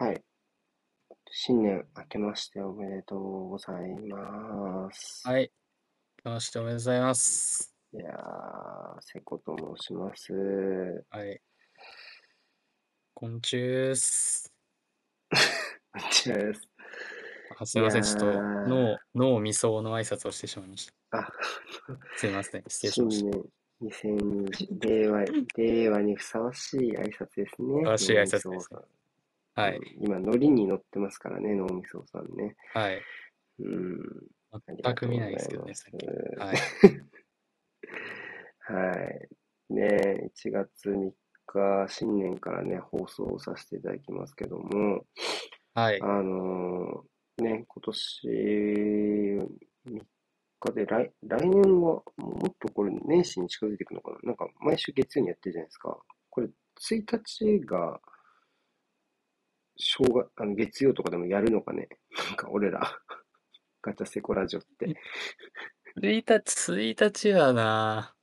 はい。新年明けましておめでとうございます。はい。明けましておめでとうございます。いやー、瀬古と申します。はい。昆虫です。こんにちはです。あすみません。ちょっとー脳、脳みその挨拶をしてしまいました。あ、すいません。失礼し新ました。年2020、令和、令和にふさわしい挨拶ですね。ふさわしい挨拶ですはい。うん今、ノリに乗ってますからね、脳みそさんね。はい。うん。全く見ないですけどね、す最近。はい。はい。ね1月3日、新年からね、放送させていただきますけども、はいあ。のーね、今年3日で、来、来年はもっとこれ年始に近づいていくのかななんか毎週月曜にやってるじゃないですか。これ1日が、正月、あの月曜とかでもやるのかねなんか俺ら、ガチャセコラジオって。1日、1日はな、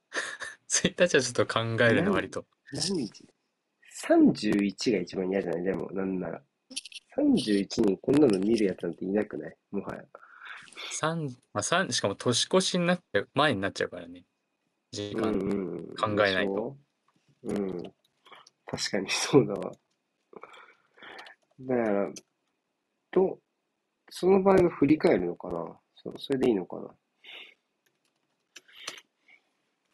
1日はちょっと考えるね、何割と。何日 ?31 が一番嫌じゃない？でも、なんなら。31人こんなの見るやつなんていなくない？もはや。三まあ、三しかも年越しになって、前になっちゃうからね。時間。うんうん。考えないと。うん。確かにそうだわ。だから、と、その場合は振り返るのかな？そそれでいいのかな？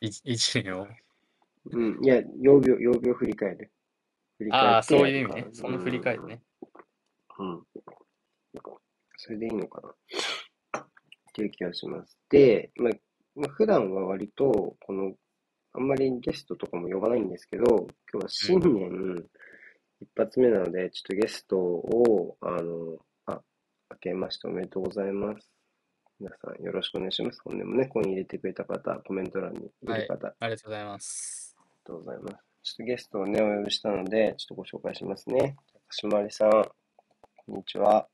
い一年を？うん。いや、曜日を、曜日を振り返る。振り返ああ、そういう意味ね。その振り返りね。うん。それでいいのかな？っていう気がします。で、まあ、まあ、普段は割と、この、あんまりゲストとかも呼ばないんですけど、今日は新年一発目なので、ちょっとゲストを、あの、あ、明けましておめでとうございます。皆さんよろしくお願いします。本年もね、コイン入れてくれた方、コメント欄にいる方、ありがとうございます。ありがとうございます。ちょっとゲストをね、お呼びしたので、ちょっとご紹介しますね。鹿島りさん、こんにちは。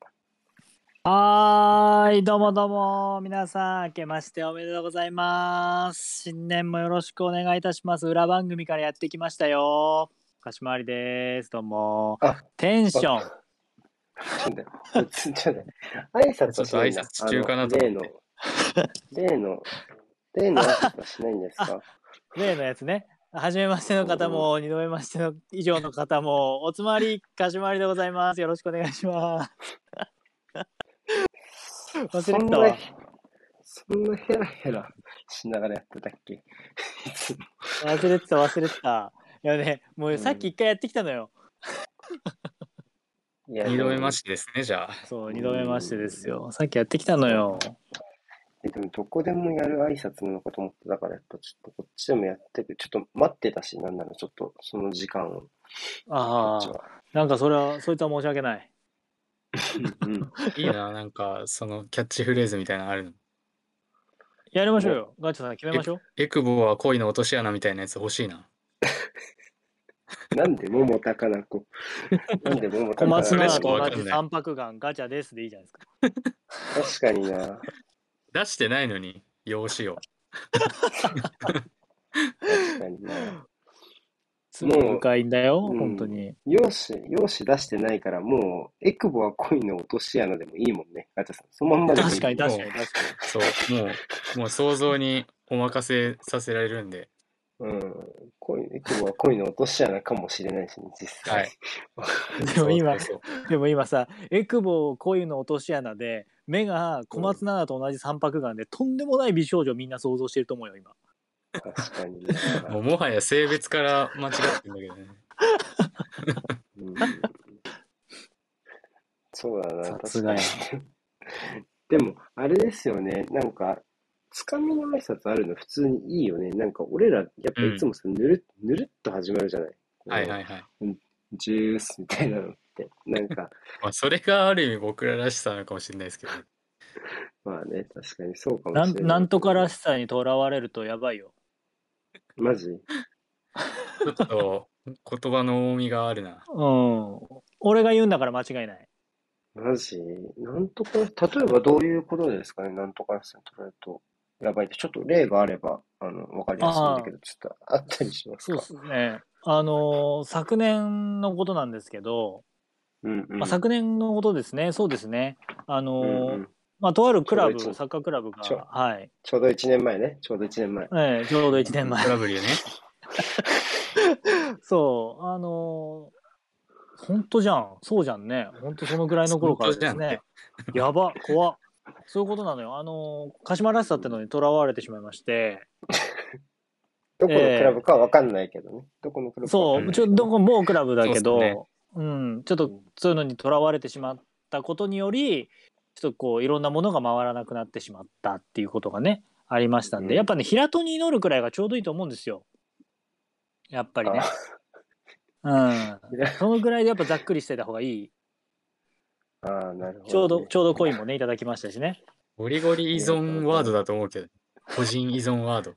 はーい、どうもどうも、皆さん、明けましておめでとうございます。新年もよろしくお願いいたします。裏番組からやってきましたよ。かしまりです。どうも。あテンション。ちょっと挨拶しないんだ中かなと思って例の、例の、例の挨拶はしないんですか？例のやつね。はじめましての方も、二度目ましての以上の方も、おつまりかしまりでございます。よろしくお願いします。忘れてたわ。、そんなヘラヘラしながらやってたっけ？忘れてた、忘れてた。いやね、もうさっき一回やってきたのよ。いや二度目まししてですね、じゃあ。そう、二度目ましてですよ。さっきやってきたのよ。でもどこでもやる挨拶なのかと思ってたから、やっぱちょっとこっちでもやってて、ちょっと待ってたし、なんならちょっとその時間を、こああ。なんかそれは、そいつは申し訳ない。うん。いいな、なんか、そのキャッチフレーズみたいなのあるの？やりましょうよ。ガチャさん決めましょう。エクボは恋の落とし穴みたいなやつ欲しいな。なんで桃高菜子。なんで桃小高菜子松菜奈とわかんない同じ三白眼ガチャですでいいじゃないですか。確かにな。出してないのに、用紙を。確かにな。罪深いんだよ、うん本当に。用紙、用紙出してないから、もう、エクボは恋の落とし穴でもいいもんね、ガチャさん。そのまんまでもいい確かに確かに確かそう、もう、もう想像にお任せさせられるんで。うん。恋、エクボは恋の落とし穴かもしれないしね、実際。はい。に。でも今、でも今さ、エクボ恋の落とし穴で、目が小松菜奈と同じ三白眼で、とんでもない美少女みんな想像してると思うよ、今。確かにね。もうもはや性別から間違ってんだけどね。うんそうだな、さすがや確かに。でも、あれですよね、なんか、つかみの挨拶あるの普通にいいよね。なんか、俺ら、やっぱいつもさ、ぬるっ、ぬるっと始まるじゃない？はいはいはい。ジュースみたいなのって。なんか、まあ、それがある意味僕ららしさなのかもしれないですけど。まあね、確かにそうかもなんしれない。なんとからしさにとらわれるとやばいよ。マジ？ちょっと言葉の重みがあるな。うん。俺が言うんだから間違いない。マジ？なんとか、例えばどういうことですかね？なんとかさん捉えると。やばいって、ちょっと例があれば、あの、わかりやすいんだけど、ちょっとあったりしますか？そうですね。あのー昨年のことなんですけど、うんうん。まあ、昨年のことですね。そうですね。あのーうんうんまあ、とあるクラブ、サッカークラブがちょ、はい。ちょうど1年前ね。ちょうど1年前。ええちょうど1年前ト。ラブルよね。そう、あのー本当じゃん。そうじゃんね。本当そのぐらいの頃からですね。やば、怖っそういうことなのよ。あのー鹿島らしさってのにとらわれてしまいまして、どこのクラブかわかんないけどね。どこのクラブそう、ちょどこ某クラブだけど、そうねうん、ちょっとそういうのにとらわれてしまったことにより、ちょっとこういろんなものが回らなくなってしまったっていうことがね、ありましたんで、うんやっぱね、平戸に祈るくらいがちょうどいいと思うんですよ。やっぱりね。うん。そのぐらいでやっぱざっくりしてた方がいい。ああ、なるほどね、ちょうど、ちょうどコインもね、いただきましたしね。ゴリゴリ依存ワードだと思うけど。個人依存ワード。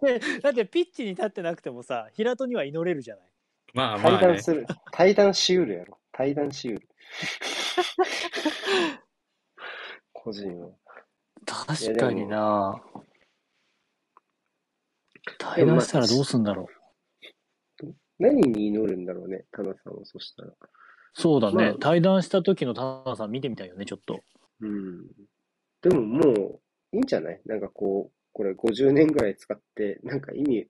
で だってピッチに立ってなくてもさ、平戸には祈れるじゃない。まあまあね。対談する。対談しうるやろ。対談しうる。個人は。確かにな対談したらどうすんだろう。何に祈るんだろうね、タナさんは、そしたら。そうだね、まあ対談した時の田中さん見てみたいよね、ちょっと。うん。でももう、いいんじゃない？なんかこう、これ50年ぐらい使って、なんか意味、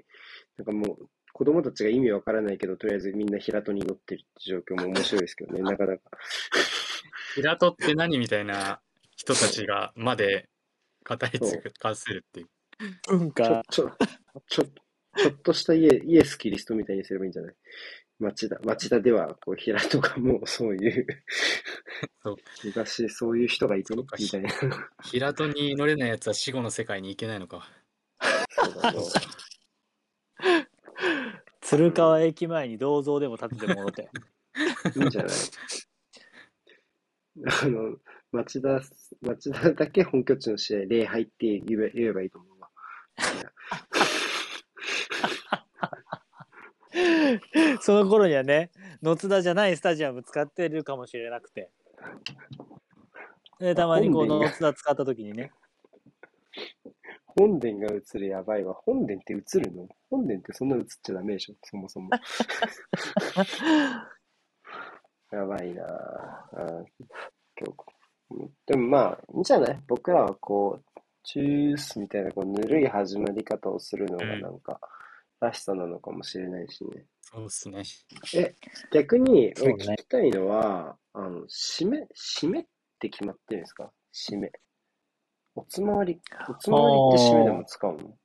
なんかもう、子供たちが意味わからないけど、とりあえずみんな平戸に祈ってるって状況も面白いですけどね、なかなか。平戸って何みたいな人たちがまで語り継かせるっていう。文ちょ、ちょ、ちょ、ちょっとしたイエイエス・キリストみたいにすればいいんじゃない？町田、町田では、こう、平戸がもうそういうそう、昔そういう人がいてみたいな。平戸に乗れないやつは死後の世界に行けないのか。そうだね。鶴川駅前に銅像でも建ててもろて。いいんじゃない？あの、町田、町田だけ本拠地の試合、礼拝って言え言えばいいと思うわ。その頃にはね、野津田じゃないスタジアム使ってるかもしれなくて。で、たまにこう本殿が野津田使った時にね。本殿が映るやばいわ。本殿って映るの？本殿ってそんな映っちゃダメでしょ、そもそも。やばいなぁ。あでもまあ、いいんじゃない？僕らはこう、チュースみたいなこうぬるい始まり方をするのがうんなんか、らしさなのかもしれないしね。そうっすね。逆に、俺聞きたいのは、あの、締め、締めって決まってるんですか？締め。おつまわり、おつまわりって締めでも使うの？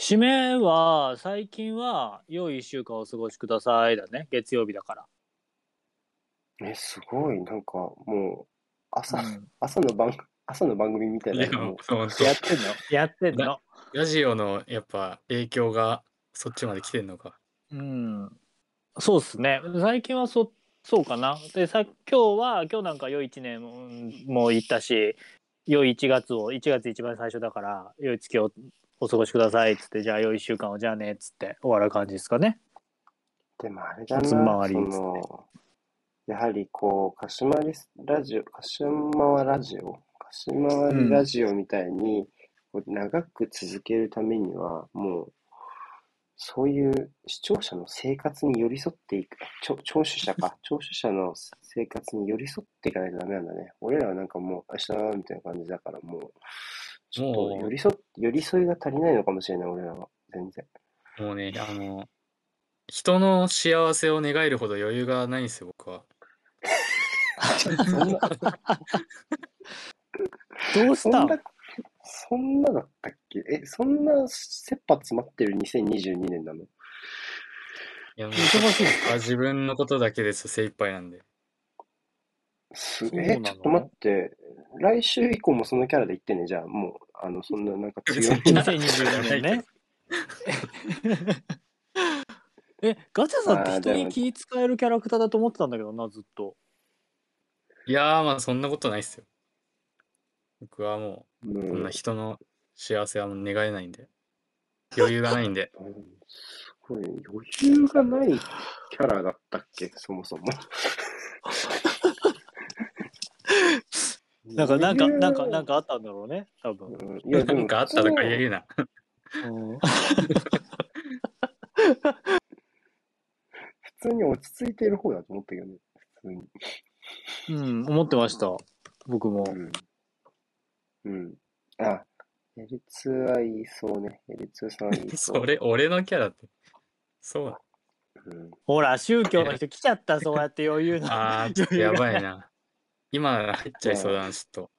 締めは、最近は、良い一週間お過ごしくださいだね。月曜日だから。え、すごい、なんかもう、朝、うん朝の番、朝の番組みたいな、もう、そう、本当やってんの？やってんの？ラジオのやっぱ影響がそっちまで来てんのか。うん。そうっすね。最近はそ、そうかな。で、さ、今日は、今日なんか良い一年も行ったし、良い1月を、1月一番最初だから、良い月をお過ごしくださいっつって、じゃあ良い1週間をじゃあねっつって終わる感じですかね。でもあれだおつな、まわりやはりこう、鹿島リスラジオ、鹿島ラジオ、鹿島ラジオみたいに、長く続けるためには、もう、そういう視聴者の生活に寄り添っていく、聴聴取者か、聴取者の生活に寄り添っていかないとダメなんだね。俺らはなんかもう、明日みたいな感じだから、もう、ちょっともう寄り添っ、寄り添いが足りないのかもしれない、俺らは。全然。もうね、あの、人の幸せを願えるほど余裕がないんですよ、僕は。どうした？そんな、だったっけ？え、そんな切羽詰まってる2022年なの？いや、もう忙しいですあ自分のことだけです精一杯なんで。すえ、ちょっと待って。来週以降もそのキャラで言ってね、じゃあ、もう、あの、そんななんか強みな。2022年ね。え、ガチャさんって人に気使えるキャラクターだと思ってたんだけどな、ずっと。いやー、まあそんなことないっすよ。僕はもうう、こんんな人の幸せはもう願えないんで。余裕がないんで。うんすごい、余裕がないキャラだったっけ、そもそも。なんか、なんか、なんか、なんかあったんだろうね、多分。うんいや、でもなんかあったとか言うな。うん普普通に落ち着いている方だと思ったけどね、普通に。うん、思ってました。僕も。うん。うん。あ、L2 は言いそうね。L2 さんは言いそう。それ、俺のキャラって。そう。うん。ほら、宗教の人来ちゃった、そうやって余裕の。ああ、ちょっとやばいな。今入っちゃいそうだな、ちょっと。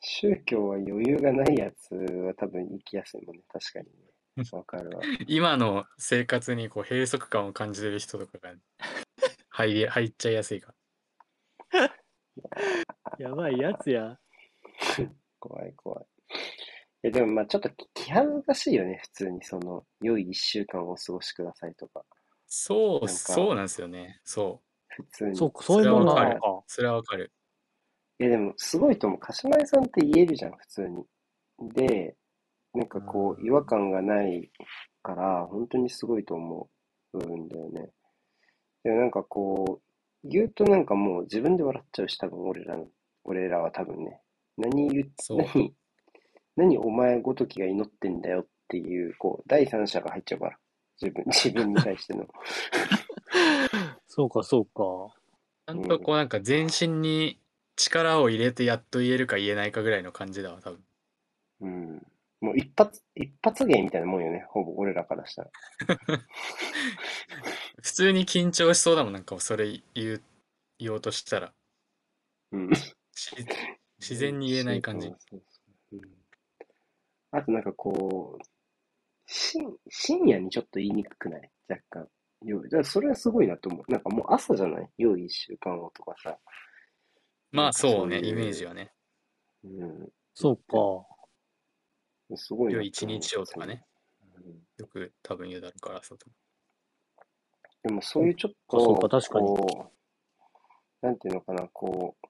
宗教は余裕がないやつは多分生きやすいもんね。確かにね。わかるわ。今の生活にこう閉塞感を感じてる人とかが入り、入っちゃいやすいか やばいやつや。怖い怖い。え、でもまあちょっと気恥ずかしいよね。普通にその、良い一週間をお過ごしくださいとか。そう、なんかそうなんですよね。そう。普通に。そうか、そういうものなのか。それはわかる。いやでも、すごいと思う。鹿島井さんって言えるじゃん、普通に。で、なんかこう、違和感がないから、本当にすごいと思うんだよね。でもなんかこう、言うとなんかもう自分で笑っちゃうし、多分俺らの、俺らは多分ね、何言っそう何、何お前ごときが祈ってんだよっていう、こう、第三者が入っちゃうから。自分、自分に対しての。そうか、そうか。ちゃんとこうなんか全身に力を入れてやっと言えるか言えないかぐらいの感じだわ、多分。うん。もう一発、一発芸みたいなもんよね、ほぼ俺らからしたら。普通に緊張しそうだもん、なんかそれ言う、言おうとしたら。うん。し自然に言えない感じあとなんかこう、深深夜にちょっと言いにくくない？若干。よだからそれはすごいなと思う。なんかもう朝じゃない？良い一週間をとかさ。まあそうね、イメージはね。うそうか。ん。すごいな良い一日をとかね。うんよく多分言うだろうから、そうとでもそういうちょっと、そうか確かにこう、なんていうのかな、こう、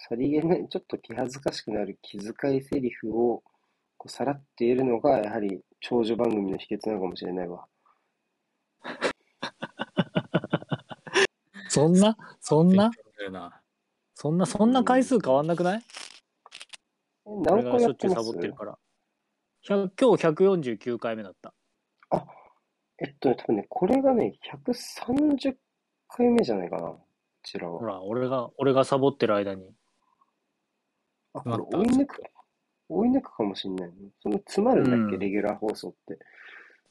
さりげない、ちょっと気恥ずかしくなる気遣いセリフを、こうさらって言えるのが、やはり長寿番組の秘訣なのかもしれないわ。そんなそんな？そんな、そんな回数変わんなくない？え何俺がしょっちゅうサ個やってますボってるから。100今日149回目だった。えっとね、多分ね、これがね、130回目じゃないかな、こちらは。ほら、俺が、俺がサボってる間に。あ、これ追い抜く、追い抜くかもしんないね。その詰まるんだっけ、うんレギュラー放送って。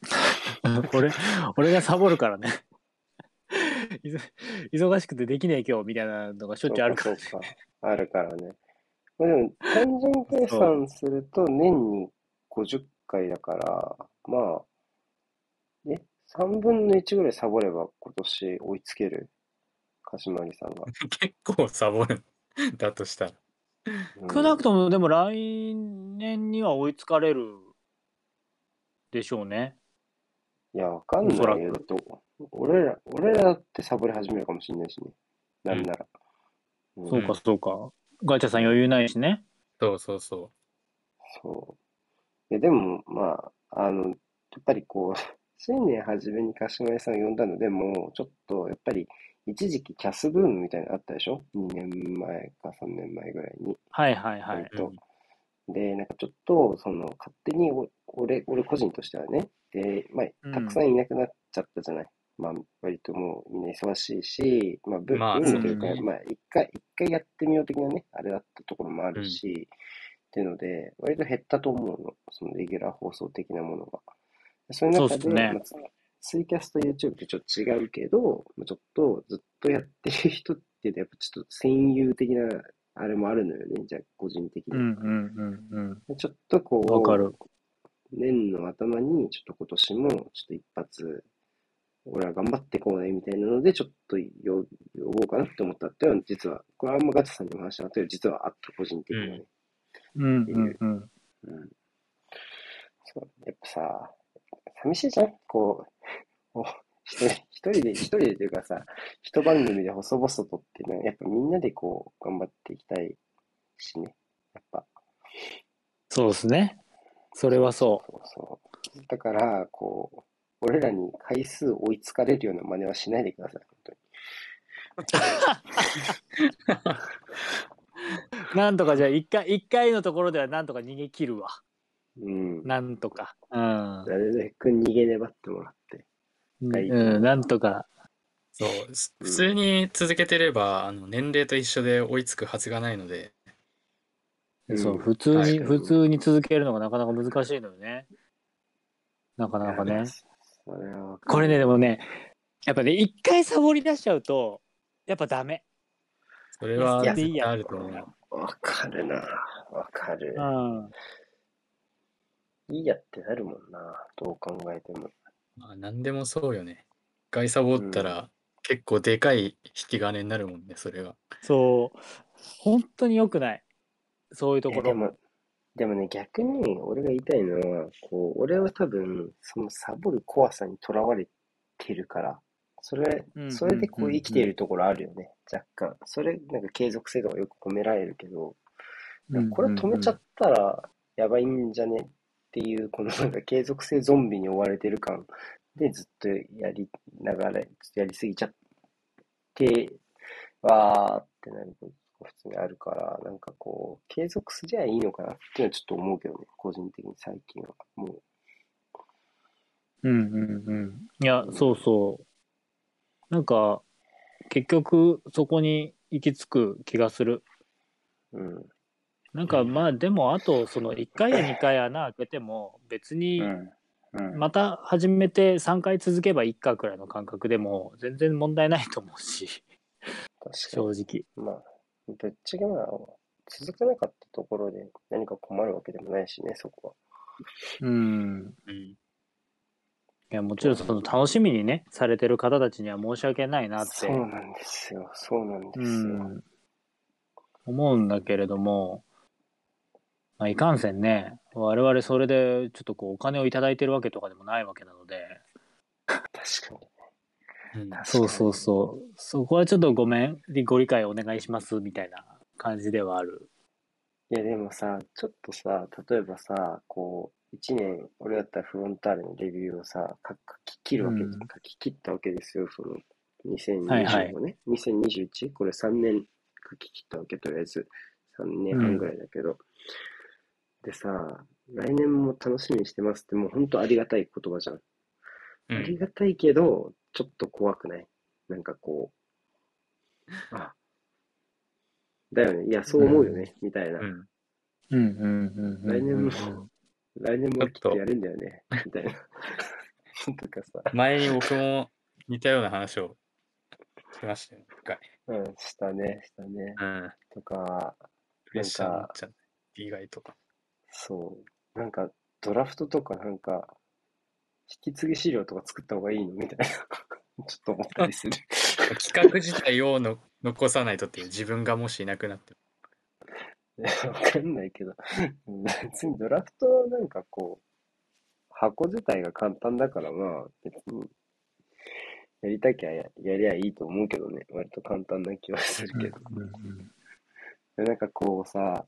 俺、俺がサボるからね。いそ忙しくてできねえ今日みたいなのがしょっちゅうあるから。そうか、そうか。あるからね。まあでも、単純計算すると年に50回だから、まあ、え、3分の1ぐらいサボれば今年追いつける？鹿島木さんが。結構サボる。だとしたら。うん少なくともでも来年には追いつかれるでしょうね。いや、わかんおそらくないよ。だって俺ら、俺らだってサボり始めるかもしれないしね。なんなら。うんそうか、そうか。ガチャさん余裕ないしね。そうそうそそう。いや、でも、まあ、あの、やっぱりこう、新年初めに柏木さんを呼んだのでも、ちょっと、やっぱり、一時期キャスブームみたいなのあったでしょ ?2 年前か3年前ぐらいに。はいはいはい。で、なんかちょっと、その、勝手にお、俺、俺個人としてはね、で、まうんあ、たくさんいなくなっちゃったじゃない？まあ、割ともうみんな忙しいし、まあ、ブまあブームというか、まあ、一回、一回やってみよう的なね、あれだったところもあるし、っていうので、割と減ったと思うの。そのレギュラー放送的なものが。そういう中で、そうっすねまあツツイキャスと YouTube ってちょっと違うけど、まあちょっとずっとやってる人って、やっぱちょっと戦友的な、あれもあるのよね。じゃあ、個人的に。うんうんうんうん。ちょっとこう、わかる。年の頭に、ちょっと今年も、ちょっと一発、俺は頑張っていこうね、みたいなので、ちょっと呼呼ぼうかなって思ったっていうのは、実は、これあんまガチャさんにも話したけど、実はあった、個人的にはね。うんうんうん。うん。そう、やっぱさ、寂しいじゃんこう、お一人、一人で、一人でというかさ、一番組で細々とっていうのは、やっぱみんなでこう、頑張っていきたいしね。やっぱ。そうですね。それはそそうそう。だから、こう、俺らに回数追いつかれるような真似はしないでください、本当に。う。なんとかじゃあ一回、一回のところではなんとか逃げ切るわ。うん。なんとか。うん。なるべく逃げ粘ってもらって。はいうん、なんとか。そう、普通に続けてれば、あの年齢と一緒で追いつくはずがないので、そう、うん普通に、はい普通に続けるのがなかなか難しいのよね。なかなかね。これね、でもね、やっぱね、一回サボり出しちゃうと、やっぱダメ。それはあると思う。わかるな。わかる。うん。いいやってなるもんな。どう考えても。まあ、何でもそうよね。一回サボったら、結構でかい引き金になるもんね、それが。そう。本当に良くない。そういうとこでも、でもね、逆に俺が言いたいのは、こう、俺は多分、そのサボる怖さにとらわれてるから、それうん、それでこう生きているところあるよね、若干。それ、なんか継続性とかよく褒められるけど、うんこれ止めちゃったらやばいんじゃね？っていう、このなんか継続性ゾンビに追われてる感でずっとやりながら、やりすぎちゃって、わーってなることが普通にあるから、なんかこう、継続すりゃいいのかなっていうのはちょっと思うけどね、個人的に最近は。もう、うんうんうん。いや、そうそう。なんか、結局、そこに行き着く気がする。うん。なんか、まあ、でも、あと、その、1回や 2回穴開けても、別に。また始めて3回続けばいいかくらいの感覚でも、全然問題ないと思うし、正直。に。まあ、ぶっちゃけまあ、続かなかったところで何か困るわけでもないしね、そこは。うん。うん。いや、もちろん、その、楽しみにね、されてる方たちには申し訳ないなって。そうなんですよ。そうなんですうよ。ん、思うんだけれども、まあ、いかんせんね、我々それでちょっとこうお金をいただいてるわけとかでもないわけなので、確かに。うんそうそうそう、そこはちょっとごめん、ご理解お願いしますみたいな感じではある。いや、でもさ、ちょっとさ、例えばさ、こう、一年、俺だったらフロンターレのレビューをさ、書書き切るわけ、うん書き切ったわけですよ、その、2025はいはいね。2021? これ3年書き切ったわけ、とりあえず。3年半ぐらいだけど。でさ、来年も楽しみにしてますって、もう本当ありがたい言葉じゃん。うありん。がたいけど、ちょっと怖くない？なんかこう、あ、だよね。いや、そう思うよね、みたいな。うん。うんうんうんうん来年も、来年もきっとやるんだよね、みたいな。とかさ、前に僕も似たような話をしましたよ、一回。うん、したね、したね。うん。とか、プレッシャーになっちゃう。意外とか。そう、なんか、ドラフトとかなんか、引き継ぎ資料とか作った方がいいのみたいな、ちょっと思ったりする。企画自体をの残さないとっていう自分がもしいなくなっても。わかんないけど、別にドラフトなんかこう、箱自体が簡単だからまあ、別に、やりたきゃややりゃいいと思うけどね、割と簡単な気はするけど。うんうんでなんかこうさ、た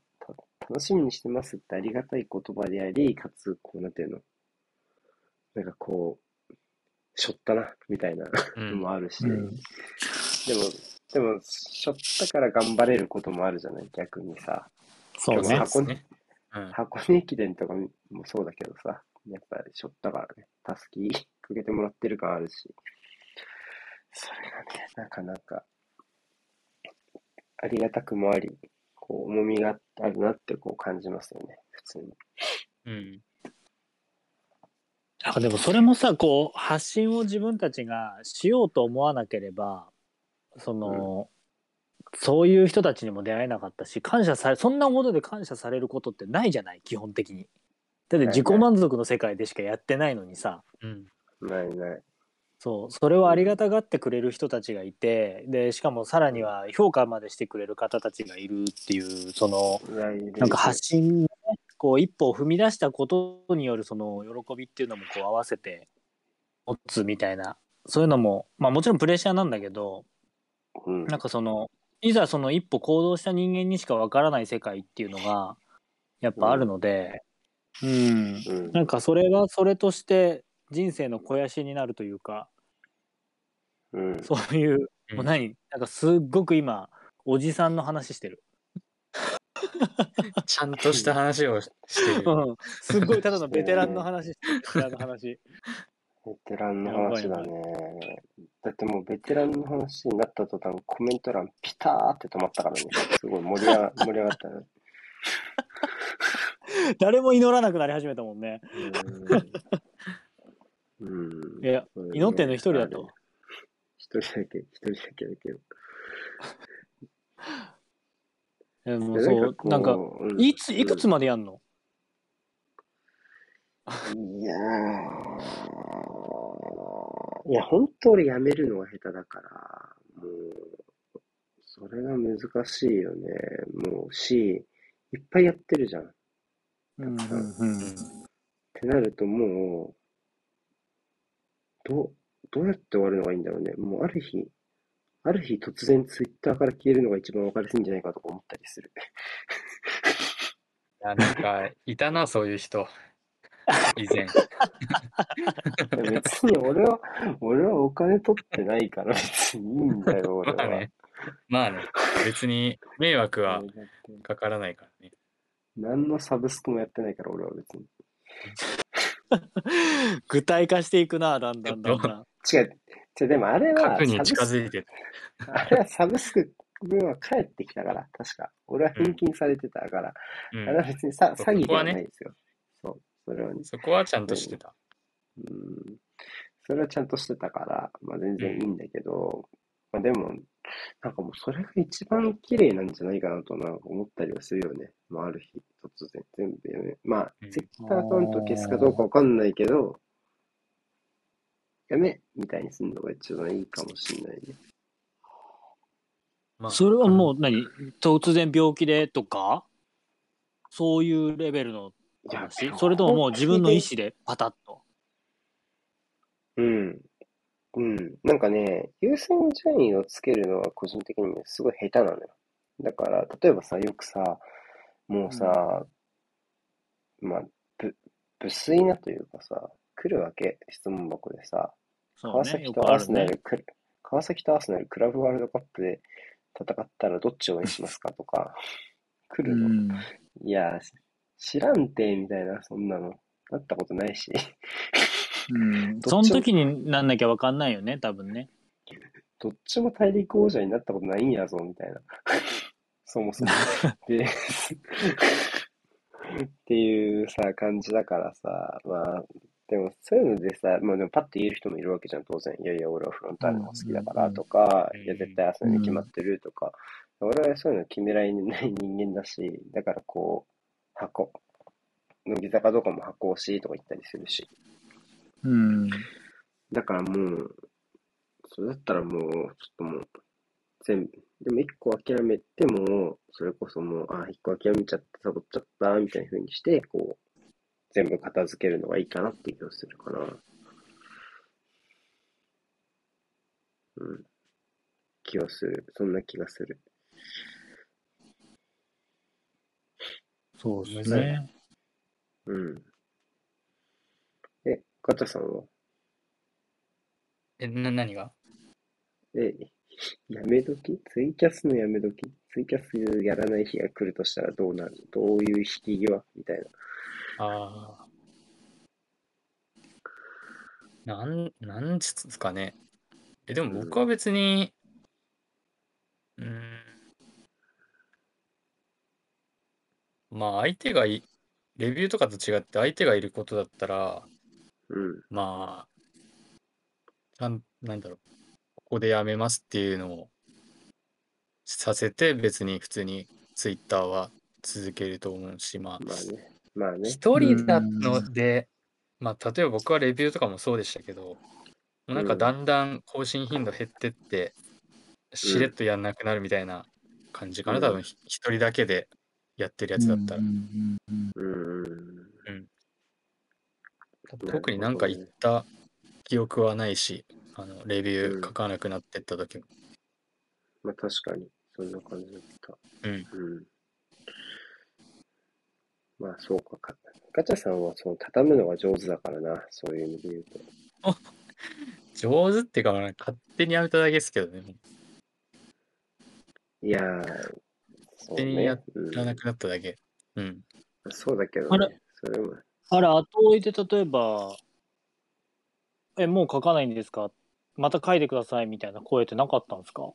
楽しみにしてますってありがたい言葉であり、かつ、こう、なんていうの、なんかこう、しょったな、みたいなうんのもあるし、うんでも、でも、しょったから頑張れることもあるじゃない、逆にさ。そうねでも。そうですね。うん。箱根駅伝とかもそうだけどさ、やっぱりしょったからね、たすきかけてもらってる感あるし、それがね、なかなか、ありがたくもあり、こう、重みがあるなってこう感じますよね、普通に。うん。なんかでもそれもさこう発信を自分たちがしようと思わなければその、そういう人たちにも出会えなかったし感謝されそんなことで感謝されることってないじゃない？基本的に。だって自己満足の世界でしかやってないのにさうん。ないない。そうそれをありがたがってくれる人たちがいてでしかもさらには評価までしてくれる方たちがいるっていうそのなんか発信こう一歩を踏み出したことによるその喜びっていうのもこう合わせて持つみたいなそういうのもまあもちろんプレッシャーなんだけどうん、なんかそのいざその一歩行動した人間にしかわからない世界っていうのがやっぱあるのでうん。うん。なんかそれはそれとして人生の肥やしになるというかうん、そういううんもう何？なんかすっごく今おじさんの話してる。ちゃんとした話をしてる。うんすっごいただのベテランの話してるベテランの話。ベテランの話だね。だってもうベテランの話になった途端、コメント欄ピターって止まったからね。すごい盛り上が 盛り上がったね。誰も祈らなくなり始めたもんね。うーん。うんいや、祈ってんの一人だと。一人だけ、一人だけだけど。えもうそう、なんか、いつ、いくつまでやんの？いやー、いや、本当俺やめるのが下手だから、もう、それが難しいよね。もうし、いっぱいやってるじゃん。っうんうんうんてなるともう、どう、どうやって終わるのがいいんだろうね。もうある日、ある日突然ツイッターから消えるのが一番分かりやすいんじゃないかとか思ったりする。いや、なんか、いたな、そういう人。以前。別に俺は、俺はお金取ってないから別にいいんだよ、俺は。まあね。まあね。別に迷惑はかからないからね。何のサブスクもやってないから、俺は別に。具体化していくな、だんだんだんだん。違う。違う、でもあれは、核に近づいてる。あれはサブスク分は返ってきたから、確か。俺は返金されてたから、うんあれは別にさ詐欺ではないですよ。そう、それはね。そこはちゃんとしてた。うん。それはちゃんとしてたから、まあ全然いいんだけど、まあでも、なんかもうそれが一番綺麗なんじゃないかなとなんか思ったりはするよね。まあある日、突然、全部やめ、まあうん、ツイッターアカウント消すかどうかわかんないけど、やめみたいにするのが一番いいかもしれないね。まあ、それはもう何？突然病気でとか？そういうレベルの話？それとももう自分の意思で？パタッと？うん。うん。なんかね、優先順位をつけるのは個人的にもすごい下手なのよ。だから、例えばさ、よくさ、もうさ、まあ、ぶ、無粋なというかさ、来るわけ、質問箱でさ、川そうね。崎とアー。セナル、く川崎とアーセナル、クラブワールドカップで戦ったらどっちを応援しますかとか、来うるの。ん。いや、知らんて、みたいな、そんなの。なったことないし。うん。その時になんなきゃわかんないよね、多分ね。どっちも大陸王者になったことないんやぞ、みたいな。そもそも。で、っていうさ、感じだからさ、まあ、でもそういうのでさ、まあでもパッと言える人もいるわけじゃん、当然。いやいや、俺はフロンターレの方が好きだからとか、うんいや、絶対アーセナルに決まってるとか、俺はそういうの決められない人間だし、だからこう、箱、乃木坂とかも箱推しとか言ったりするし。うん。だからもう、それだったらもう、ちょっともう、全部、でも一個諦めても、それこそもう、あ、一個諦めちゃってサボっちゃった、みたいな風にして、こう、全部片付けるのがいいかなっていう気がするかな。うん。気がする。そんな気がする。そうですね。うん。え、ガチャさんは？え、な、何が？え、やめ時？ツイキャスのやめ時？ツイキャスやらない日が来るとしたらどうなる？どういう引き際？みたいな。ああ。なん、なんつつかね。え、でも僕は別に、うーん。まあ相手がい、レビューとかと違って相手がいることだったら、うん。まあ、ちゃん、なんだろう、ここでやめますっていうのをさせて別に普通にツイッターは続けると思うし、まあ、まあね。まあね。一人なので、まあ、例えば僕はレビューとかもそうでしたけど、もうなんかだんだん更新頻度減ってって、しれっとやんなくなるみたいな感じかな、うん多分ひ一人だけでやってるやつだったら。うんうんうーん。特になんか言った記憶はないし、あのレビュー書かなくなってった時も。まあ確かに、そんな感じだった。うん。うん。まあそうかか。ガチャさんはその畳むのが上手だからな、そういう意味で言うと。上手っていうか、まあ勝手にやめただけですけどね。いやー、そうね手にや。らなくなっただけ。うん。そうだけどね。それも、あれ、後追いで例えば、え、もう書かないんですか？また書いてくださいみたいな声ってなかったんですか？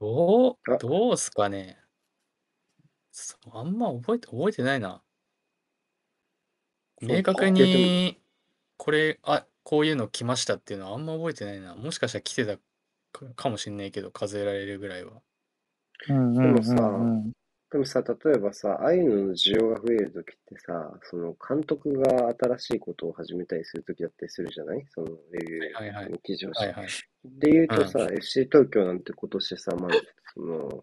どうあ、どうすかね。あんま覚えて、覚えてないな。明確いやでもに、これ、あ、こういうの来ましたっていうのはあんま覚えてないな。もしかしたら来てたかかもしんないけど、数えられるぐらいは。うんうんうんうんうん。でもさ、例えばさ、ああいうのの需要が増えるときってさ、その監督が新しいことを始めたりするときだったりするじゃない？そのレビューの記事をしはいはい。で言うとさ、FC 東京なんて今年さ、まあ、その、うん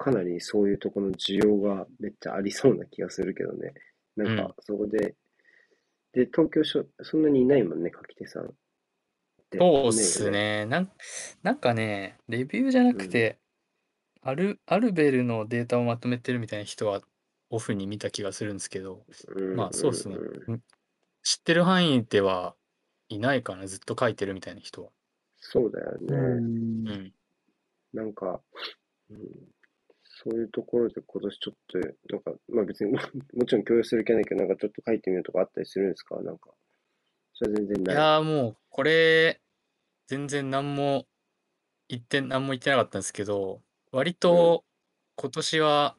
かなりそういうところの需要がめっちゃありそうな気がするけどね。なんうんか、そこで、で、東京しょ、そんなにいないもんね、書き手さん。でそうっす。いね。なんなんかね、レビューじゃなくて、アル、アルベルのデータをまとめてるみたいな人はオフに見た気がするんですけど、うんまあそうっすねんん知ってる範囲ではいないかな、ずっと書いてるみたいな人は。そうだよね。うんうん。なんか、うん、そういうところで今年ちょっと、なんか、まあ別にも もちろん共有する気はないけど、なんかちょっと書いてみるとかあったりするんですか？なんか。それは全然いない。やーもう、これ、全然何も言って、何も言ってなかったんですけど、割と今年は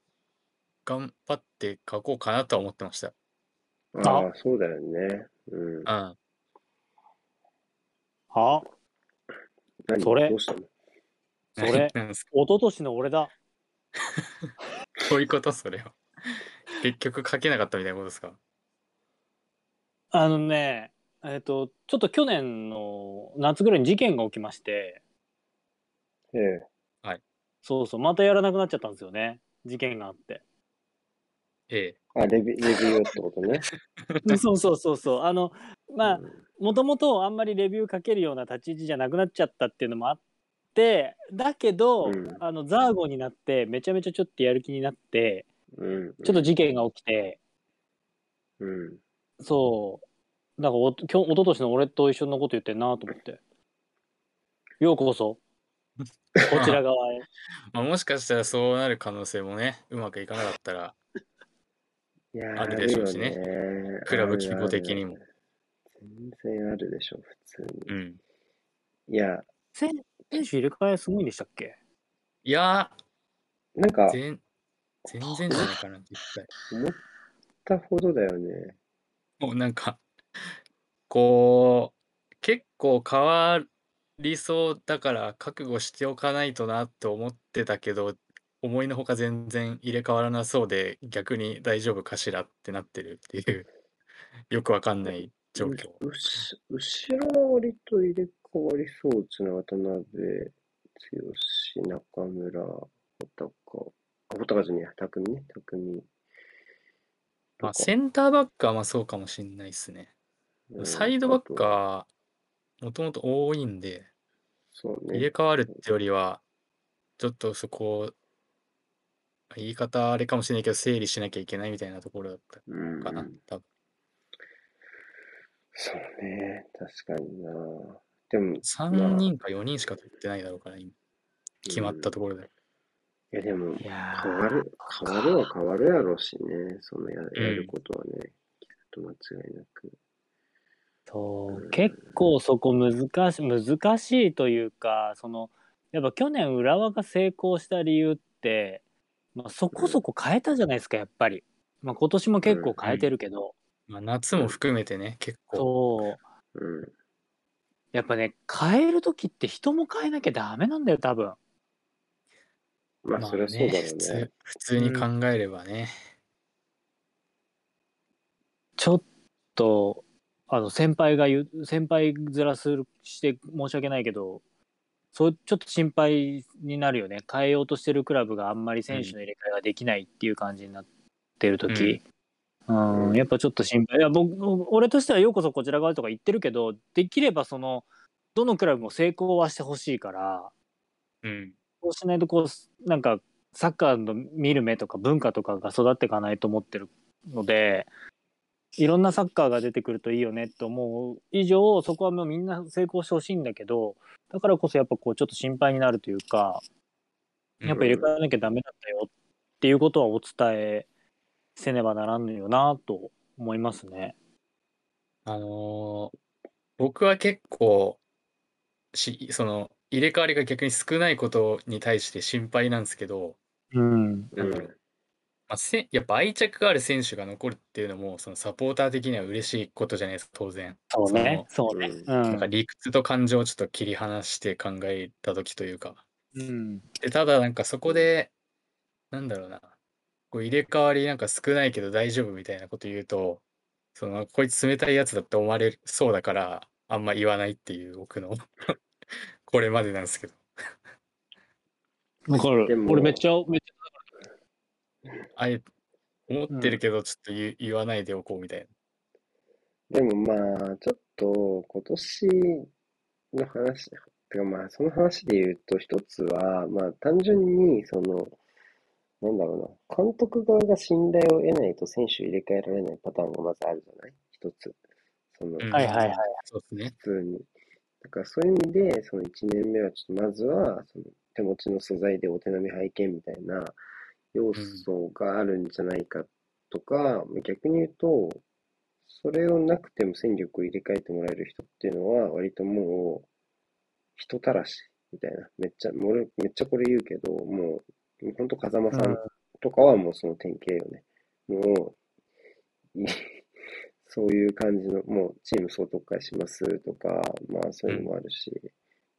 頑張って書こうかなとは思ってました。ああ、そうだよね。うん。うん。あ、何？それ？どうしたの？それ？なんですか？一昨年の俺だ。どういうことそれは？結局書けなかったみたいなことですか？あのね、えっと、ちょっと去年の夏ぐらいに事件が起きまして、ええ。そうそう、またやらなくなっちゃったんですよね。事件があって。ええ。あ、レビレビューってことね。そうそうそうそう。あの、まあう、んもともとあんまりレビュー書けるような立ち位置じゃなくなっちゃったっていうのもあって、だけど、うんあの、ザーゴになって、めちゃめちゃちょっとやる気になって、うん。ちょっと事件が起きて、うん。そう、なんかお、きょ一昨年の俺と一緒のこと言ってんなと思って。ようこそ、こちら側へ。まあ、もしかしたらそうなる可能性もね、うまくいかなかったら、いやーあるでしょうしねねクラブ規模的にも全然あるでしょ、普通に。うん。いや、選選手入れ替えすごいんでしたっけ？いやなんかー、、全、全然じゃないかな、実際。思ったほどだよね。もうなんか、こう、結構変わりそうだから覚悟しておかないとなって思ってたけど、思いのほか全然入れ替わらなそうで、逆に大丈夫かしらってなってるっていう、よくわかんない状況。うし後ろは割と入れ替わりそうですね。渡辺、剛、中村、穂高。あ、穂高じゃねえや、匠ね、匠。まあ、センターバックはまあそうかもしんないですね。うんサイドバックは、もともと多いんで、そう入れね。替わるってよりは、ちょっとそこを、言い方あれかもしれないけど、整理しなきゃいけないみたいなところだったうん。かな、多分。そうね、確かにな。でも、3人か4人しか取ってないだろうから、今。決まったところで。いや、でも、いや変わる、変わるは変わるやろうしね、そのやんやることはね、きっと間違いなく。そう結構そこ難し難しいというかそのやっぱ去年浦和が成功した理由って、まあ、そこそこ変えたじゃないですかやっぱり、まあ、今年も結構変えてるけど、まあ、夏も含めてね、結構。そううん。やっぱね変える時って人も変えなきゃダメなんだよ多分まあ、そりゃそうだろう普ね通。普通に考えればね。ちょっとあの先輩が言う先輩面するして申し訳ないけどそうちょっと心配になるよね。変えようとしてるクラブがあんまり選手の入れ替えができないっていう感じになってる時、うん。うん。やっぱちょっと心配。いや僕俺としてはようこそこちら側とか言ってるけどできればそのどのクラブも成功はしてほしいからうん。そうしないとこうなんかサッカーの見る目とか文化とかが育っていかないと思ってるのでいろんなサッカーが出てくるといいよねって思う以上そこはもうみんな成功してほしいんだけどだからこそやっぱこうちょっと心配になるというかやっぱ入れ替えなきゃダメだったよっていうことはお伝えせねばならんのよなと思いますね。あのー僕は結構し、その入れ替わりが逆に少ないことに対して心配なんですけど、うん。なんだろう。まあ、せやっぱ愛着がある選手が残るっていうのも、そのサポーター的には嬉しいことじゃないですか、当然。そうね。そうね。うなんかん。理屈と感情をちょっと切り離して考えた時というか。うん。で、ただなんかそこで、なんだろうな、こう入れ替わりなんか少ないけど大丈夫みたいなこと言うと、そのこいつ冷たいやつだって思われそうだから、あんま言わないっていう僕の これまでなんですけど。わかる。でも俺めっちゃ、めっちあえ思ってるけど、ちょっと言,、言わないでおこうみたいでもまあ、ちょっと今年の話、てかまあ、その話で言うと一つは、まあ単純に、その、なんだろうな、監督側が信頼を得ないと選手入れ替えられないパターンがまずあるじゃない？一つ。その、な。はいはいはい。そうですね。普通に。だからそういう意味で、その1年目はちょっとまずは、その手持ちの素材でお手並み拝見みたいな要素があるんじゃないかとか、逆に言うと、それをなくても戦力を入れ替えてもらえる人っていうのは、割ともう、人たらしみたいな。めっちゃ、俺めっちゃこれ言うけど、もう、ほんと風間さんとかはもうその典型よね。もう、い そういう感じの、もうチーム総特化しますとか、まあそういうのもあるし、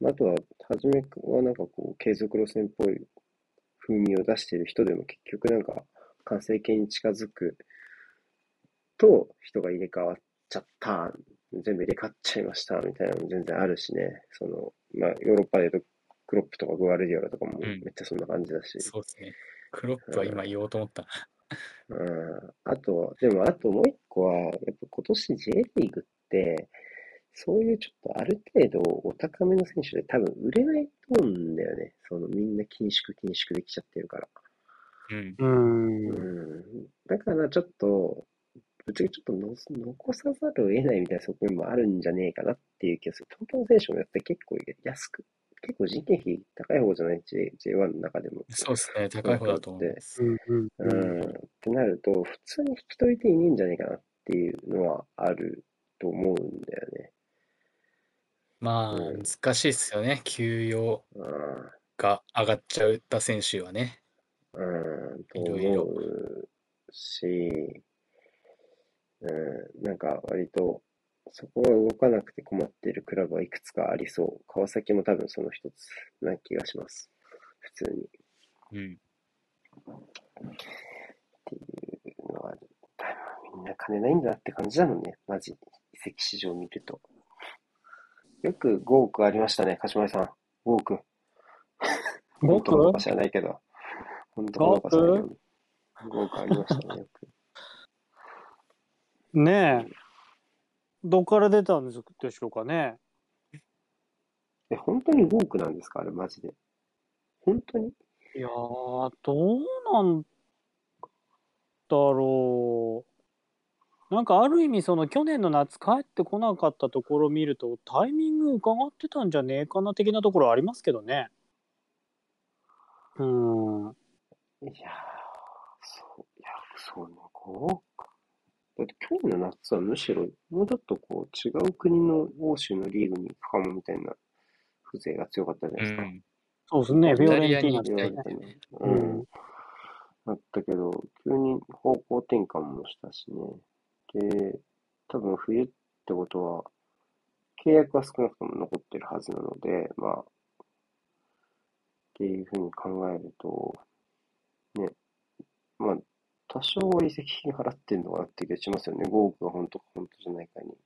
まああとは、初めはなんかこう、継続路線っぽい風味を出している人でも結局なんか、完成形に近づくと、人が入れ替わっちゃった、全部入れ替わっちゃいました、みたいなのも全然あるしね。その、まあヨーロッパで言うと、クロップとかグアルディオラとかもうんめっちゃそんな感じだし。そうですね。クロップは今言おうと思った。うんあと、でもあともう一個は、やっぱ今年 J リーグって、そういうちょっとある程度お高めの選手で多分売れないと思うんだよね。そのみんな緊縮緊縮できちゃってるから。うん。うん。うん。だからちょっと、ぶっちゃけちょっとの残さざるを得ないみたいな側面もあるんじゃねえかなっていう気がする。東京の選手もやって結構安く、結構人件費高い方じゃない J、J1 の中でも。そうですね。高い方だと思います。うん。うん。うん、ってなると、普通に引き取り手いねえんじゃないかなっていうのはあると思うんだよね。まあ、うん難しいですよね。給与うん、が上がっちゃった選手はね。うん、といろいろ思うし、うん、なんか割と、そこが動かなくて困っているクラブはいくつかありそう。川崎も多分その一つな気がします。普通に。うん。っていうのは、多分みんな金ないんだって感じだもんね。マジ。移籍市場を見ると。よく5億ありましたね、柏木さん。5億。5本当知らないけど。本当かどうか知らないけど。5億ありましたね、よく。ねえ。どっから出たんでしょうかね。え、本当に5億なんですかあれ、マジで。本当に？いやー、どうなんだろう。なんかある意味その去年の夏帰ってこなかったところを見るとタイミング伺ってたんじゃねえかな的なところありますけどね。うん。いやー、そう、いや、そうね、5億。だって去年の夏はむしろ、もうちょっとこう、違う国の欧州のリーグに行くかもみたいな風情が強かったじゃないですか。うん。そうですね。フイィオレンティーナタリアに行とかね。ううんん。だったけど、急に方向転換もしたしね。で、多分冬ってことは、契約は少なくとも残ってるはずなので、まあ、っていうふうに考えると、ね、まあ、多少は移籍金払ってんのかなって気がしますよね。5億が本当か本当じゃないかに。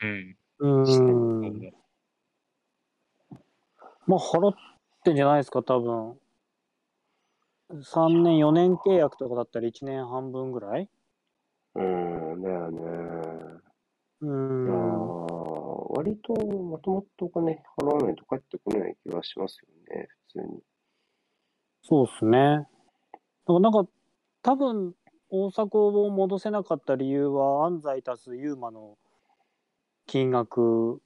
うん。うん。まあ払ってんじゃないですか、多分。3年、4年契約とかだったら1年半分ぐらいうーん、だよね。ういやーん。割とまとまったお金払わないと帰ってこない気がしますよね、普通に。そうですね。だからなんか、多分、大迫を戻せなかった理由は、安西足すユーマの金額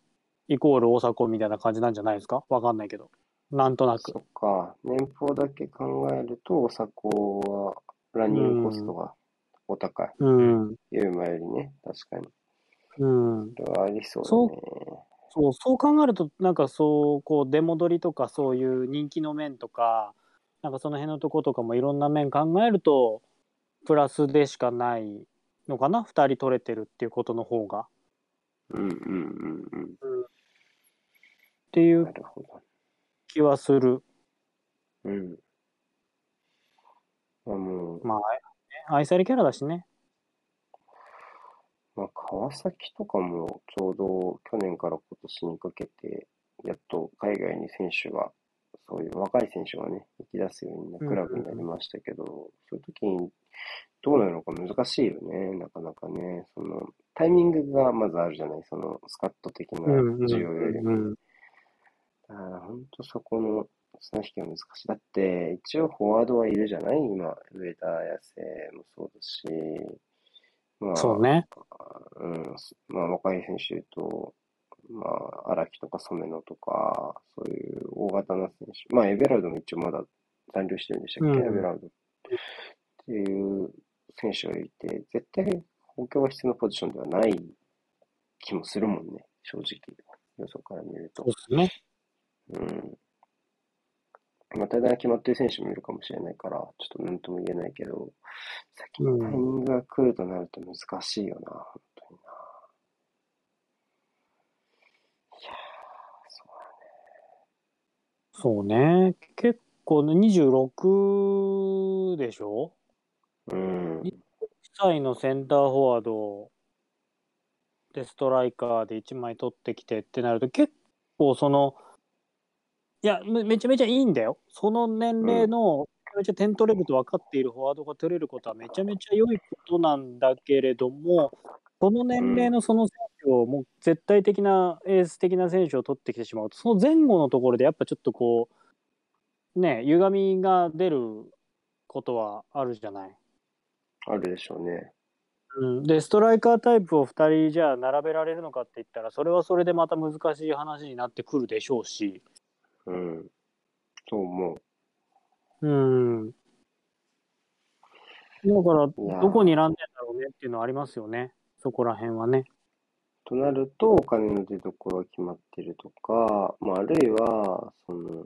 イコール大迫みたいな感じなんじゃないですか？わかんないけど。なんとなくそ。っか、年俸だけ考えると、おさこはランニングコストがお高い。うん。ユーマよりね、確かに。うん。それはありそうだね。そう、そう考えると、なんかそう、こう、出戻りとか、そういう人気の面とか、なんかその辺のとことかもいろんな面考えると、プラスでしかないのかな、二人取れてるっていうことの方が。うんうんうんうん。っていう。気はする。うん。まあもう、まあ、愛されキャラだしね。まあ、川崎とかもちょうど去年から今年にかけて、やっと海外に選手が、そういう若い選手がね、行き出すようなクラブになりましたけど、そういう時にどうなるのか難しいよね、なかなかね。その、タイミングがまずあるじゃない、そのスカット的な需要よりも。うんだから本当そこの綱引きは難しい。だって、一応フォワードはいるじゃない？今、上田綺世もそうだし、まあ、そうね。うん、まあ、若い選手と、まあ、荒木とか染野とか、そういう大型な選手。まあ、エベラルドも一応まだ残留してるんでしたっけ、うんエベラルド。っていう選手がいて、絶対補強が必要なポジションではない気もするもんね、正直。予想から見るとそう。ですね。うん。まあ、対談が決まってる選手もいるかもしれないから、ちょっと何とも言えないけど、先にタイミングが来るとなると難しいよな、本当にな。いやー、そうそうね。結構ね、26でしょ？だね。うん。1歳のセンターフォワードでストライカーで1枚取ってきてってなると結構そのいやめめちゃめちゃいいんだよ。その年齢のめちゃめちゃ点取れると分かっているフォワードが取れることはめちゃめちゃ良いことなんだけれどもその年齢のその選手をもう絶対的なエース的な選手を取ってきてしまうとその前後のところでやっぱちょっとこうね歪みが出ることはあるじゃない？あるでしょうね。うん、でストライカータイプを2人じゃあ並べられるのかって言ったらそれはそれでまた難しい話になってくるでしょうし、うん。そう思うん、だからどこに選んでんだろうねっていうのはありますよねそこら辺はね。う。となると、お金の出所が決まってるとか、まあ、あるいは、その、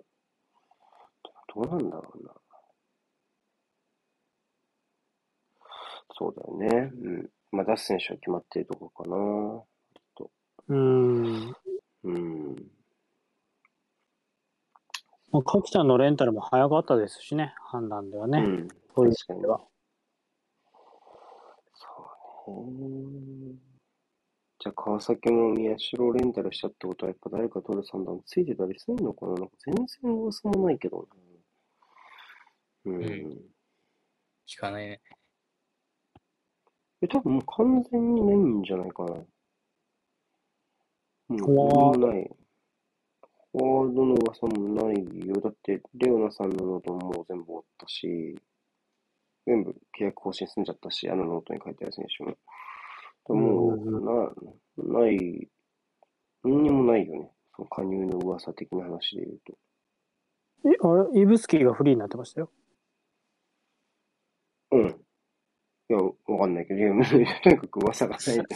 どどうなんだろうな。そうだよね。うん。まあ、出す選手は決まってるとこかな。うんうん。まあ、かきちゃんのレンタルも早かったですしね判断ではね。うん。そう。ではそうね。じゃあ、川崎も宮代レンタルしたってことは、やっぱ誰か取る算段ついてたりするのかな？なんか全然噂もないけどな。うん。うん聞かないね。え、多分もう完全にないんじゃないかな。もう、ない。フォワードの噂もないよ。だって、レオナさんのノートももう全部終わったし、全部契約更新済んじゃったし、あのノートに書いてある選手も。もうんうんう、な、ない、何にもないよね。その加入の噂的な話で言うと。えあれ？イブスキーがフリーになってましたよ。うん。いや、わかんないけど、いや、とにかく噂がない。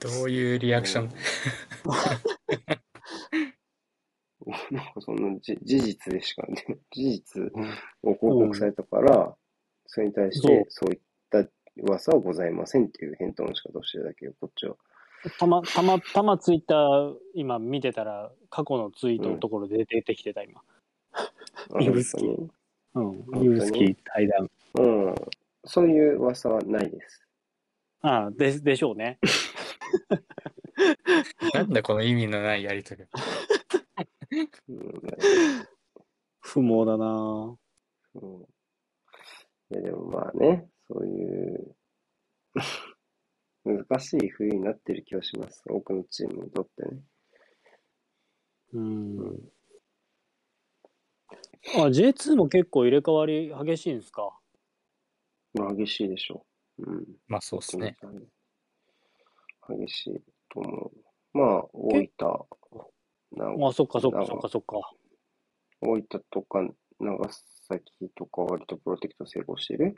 どういうリアクション？なんかそのじ事実でしかね、事実うんを報告されたから、それに対して、そういった噂はございませんっていう返答の仕方をしてるだけよ、こっちは。たまたまたまツイッター今見てたら過去のツイートのところで出てきてた今。あイブスキー本うん。イブスキー対談。うん。そういう噂はないです。ああででしょうね。なんだこの意味のないやりとり。うん不毛だなうん、いや、でもまあね、そういう 難しい冬になってる気はします。多くのチームにとってね。うん。あ、J2 も結構入れ替わり激しいんですか？まあ激しいでしょう。うん。まあそうですね。激しいと思う。まあ、大分、なあ、そっかそっかそっかそっか。大分とか長崎とか割とプロテクト成功してる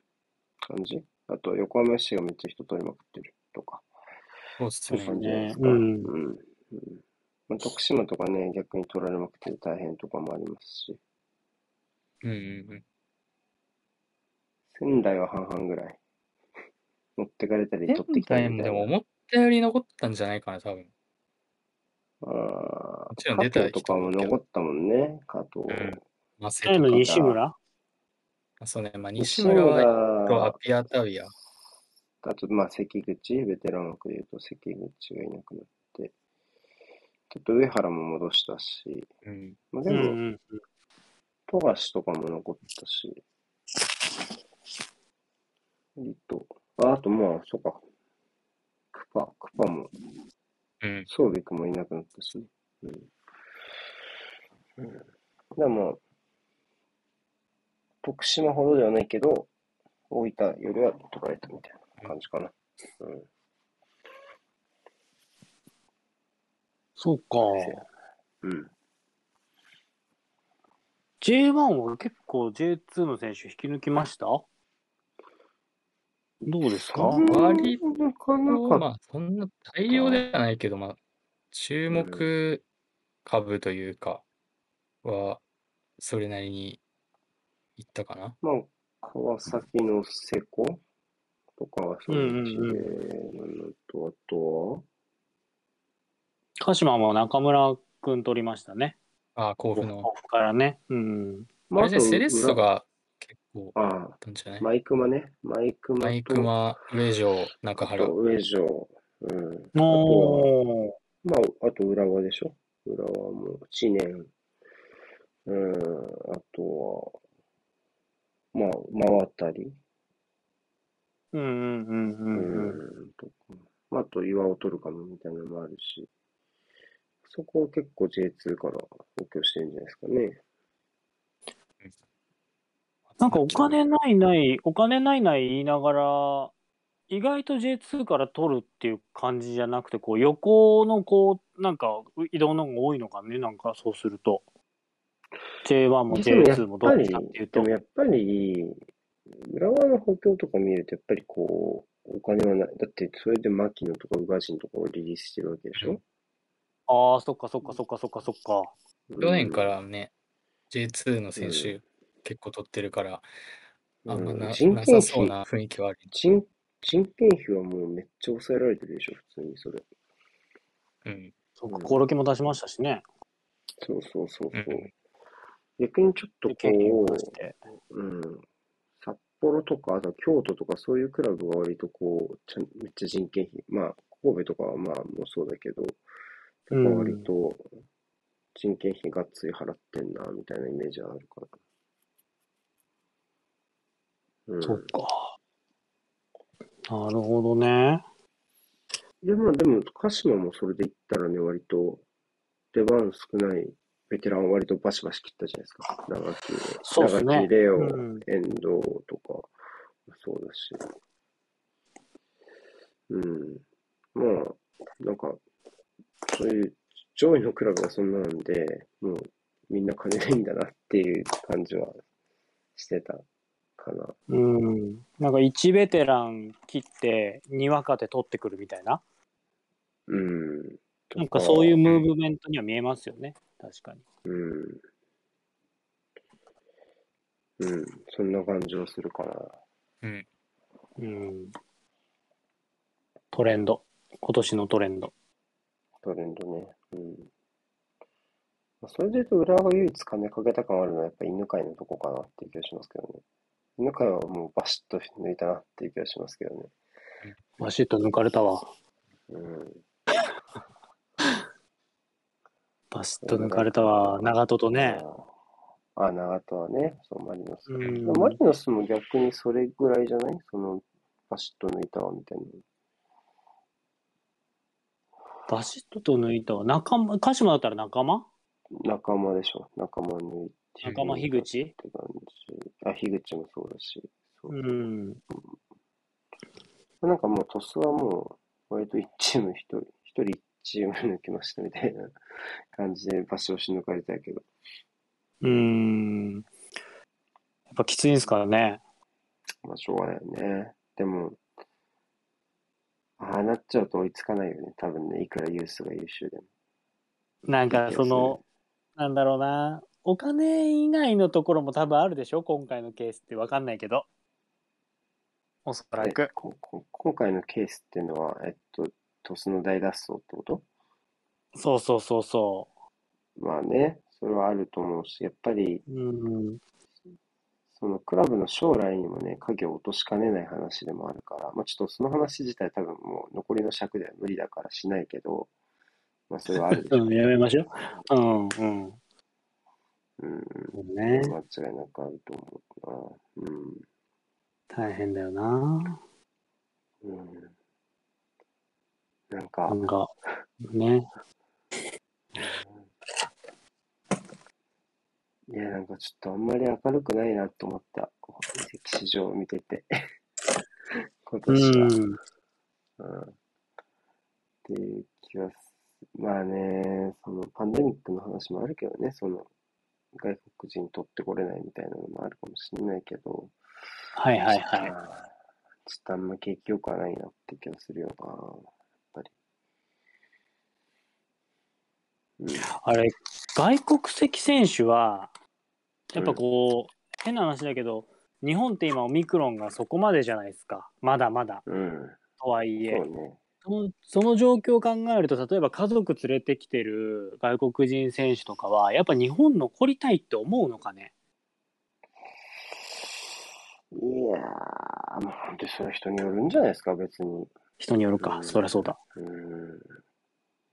感じ？あと、横浜市がめっちゃ人取りまくってるとか。そうっすね。そういう感じじゃないですか？うんうんうんまあ、徳島とかね、逆に取られまくって大変とかもありますし、うんうんうん。仙台は半々ぐらい。持ってかれたり取って仙きたり台もでもみたいな。思ったより残ったんじゃないかな、多分。ああもちろん出た加藤とかも残ったもんね、加藤。うん。マセ誰の。西村？あそうね、まあ西西村はとア村、ピアタウィア。あと、まあ、関口、ベテラン枠で言うと関口がいなくなって、ちょっと上原も戻したし、うん。まあ、うんうでも、んうん。富樫とかも残ったし、割と、ああとまあ、そうか、クパ、クパも、うん。ソービックもいなくなったしね。うん。うん、でもまあ、徳島ほどではないけど、大分よりは取られたみたいな感じかな。うん。そうか。うん。J1 は結構 J2 の選手引き抜きました？どうですか？割なかなかまあ、そんな大量ではないけど、まあ、注目株というか、は、それなりにいったかな？まあ、川崎の瀬古？とかはそのうちで、うんと、あとは、鹿島も中村くん取りましたね。ああ、甲府の。甲府からね。うん。まあれじゃセレッソ裏がああったんじゃない？あ、マイクマね。マイクマと、マイクマ、上条、中原あと。上条、うん。あとは、おー。まあ、あと浦和でしょ？浦和も知念。うん、あとは、まあ、真渡り。うんうんうんううんうん。ん、とか。まあ、あと岩尾取るかもみたいなのもあるし。そこを結構 J2 から補強してるんじゃないですかね。なんかお金ないない、お金ないない言いながら、意外と J2 から取るっていう感じじゃなくて、こう横のこう、なんか移動の方が多いのかね、なんかそうすると。J1 もでもや J2 もどっちかっていうとでも。やっぱり、浦和の補強とか見ると、やっぱりこう、お金はない。だって、それで牧野とか宇賀神とかをリリースしてるわけでしょ？ああ、そっかそっかそっかそっかそっか。去年からね、J2 の選手結構取ってるから、あんまな,、うん人な件費、さそうな雰囲気はある。人、人件費はもうめっちゃ抑えられてるでしょ、普通にそれ。うん。そっか、コロキも出しましたしね。そうそうそうそう。うん逆にちょっとこ。う、うん、札幌とか、あと京都とかそういうクラブが割とこう、ちゃんめっちゃ人件費、まあ、神戸とかはまあもうそうだけど、割と人件費がっつり払ってんな、みたいなイメージはあるから。うん。そっか。なるほどね。で、まあでも、鹿島もそれで言ったらね、割と出番少ないベテランを割とバシバシ切ったじゃないですか。長木、そうっすね長木、レオ、うん遠藤とかもそうだし。うん。まあ、なんか、そういう上位のクラブがそんななんで、もうみんな金ないんだなっていう感じはしてたかな。うん。なんか1ベテラン切って2若手取ってくるみたいな。うん。となんかそういうムーブメントには見えますよね。確かに。うん。うん、そんな感じはするかな。うん。うん。トレンド。今年のトレンド。トレンドね。うん。まあそれで言うと、浦和が唯一金かけた感あるのは、やっぱ犬飼のとこかなっていう気がしますけどね。犬飼はもうバシッと抜いたなっていう気がしますけどね。バシッと抜かれたわ。うん。バシッと抜かれたわ。長門とね。ああ、長門はね、そう、マリノス。マリノスも逆にそれぐらいじゃない？その、バシッと抜いたわ、みたいな。バシッと抜いたわ。仲間、鹿島だったら仲間？仲間でしょ。仲間抜いて。仲間樋口？って感じ。あ、樋口もそうだし。そううん。なんかもう、トスはもう、割と1チーム1人、1人1チーム抜きましたみたいな感じで、バシ押し抜かれたけど。うん。やっぱきついんですからね。まあ、しょうがないよね。でも、ああなっちゃうと追いつかないよね。多分ね、いくらユースが優秀でも。なんかその、なんだろうな、お金以外のところも多分あるでしょ？今回のケースってわかんないけど。おそらえく。ここ今回のケースっていうのは、えっと、トスの大脱走ってこと？そうそうそうそまあね、それはあると思うし、やっぱり、う。うん。そのクラブの将来にもね、影を落としかねない話でもあるから、まあちょっとその話自体多分もう残りの尺では無理だからしないけど、まあそれはあるでしょ うん、やめましょう。うん、うん。うん。そうね。間違いなくあると思うな。うん。大変だよな。うん。なんかな、んか、ね。いや、なんかちょっとあんまり明るくないなと思った。こう移籍市場を見てて。今う年は。ん。うん。っていう気はす、まあね、そのパンデミックの話もあるけどね、その外国人取ってこれないみたいなのもあるかもしれないけど、はいはいはい。まあちょっとあんま景気良くはないなって気がするよな、やっぱり。うん。あれ、外国籍選手は、やっぱこう、変な話だけど、日本って今オミクロンがそこまでじゃないですか。まだまだ。うん。とはいえそう。ね。そのその状況を考えると例えば家族連れてきてる外国人選手とかはやっぱ日本残りたいって思うのかね？いやー、まあ、本当にそれは人によるんじゃないですか、別に。人によるか、うんそりゃそうだうん。い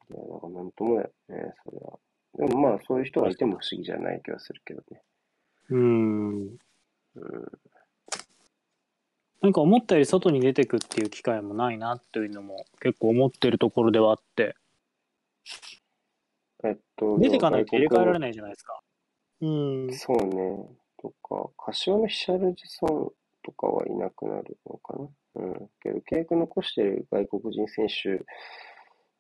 や、なんかなんともだよね、それは。でもまあ、そういう人がいても不思議じゃない気がするけどね。うんうん。なんか思ったより外に出てくっていう機会もないなっていうのも結構思ってるところではあってえっと、出てかないと入れ替えられい。ないじゃないですかうんそうね。とか、柏のヒシャルジソンとかはいなくなるのかな。うん。けど、契約残してる外国人選手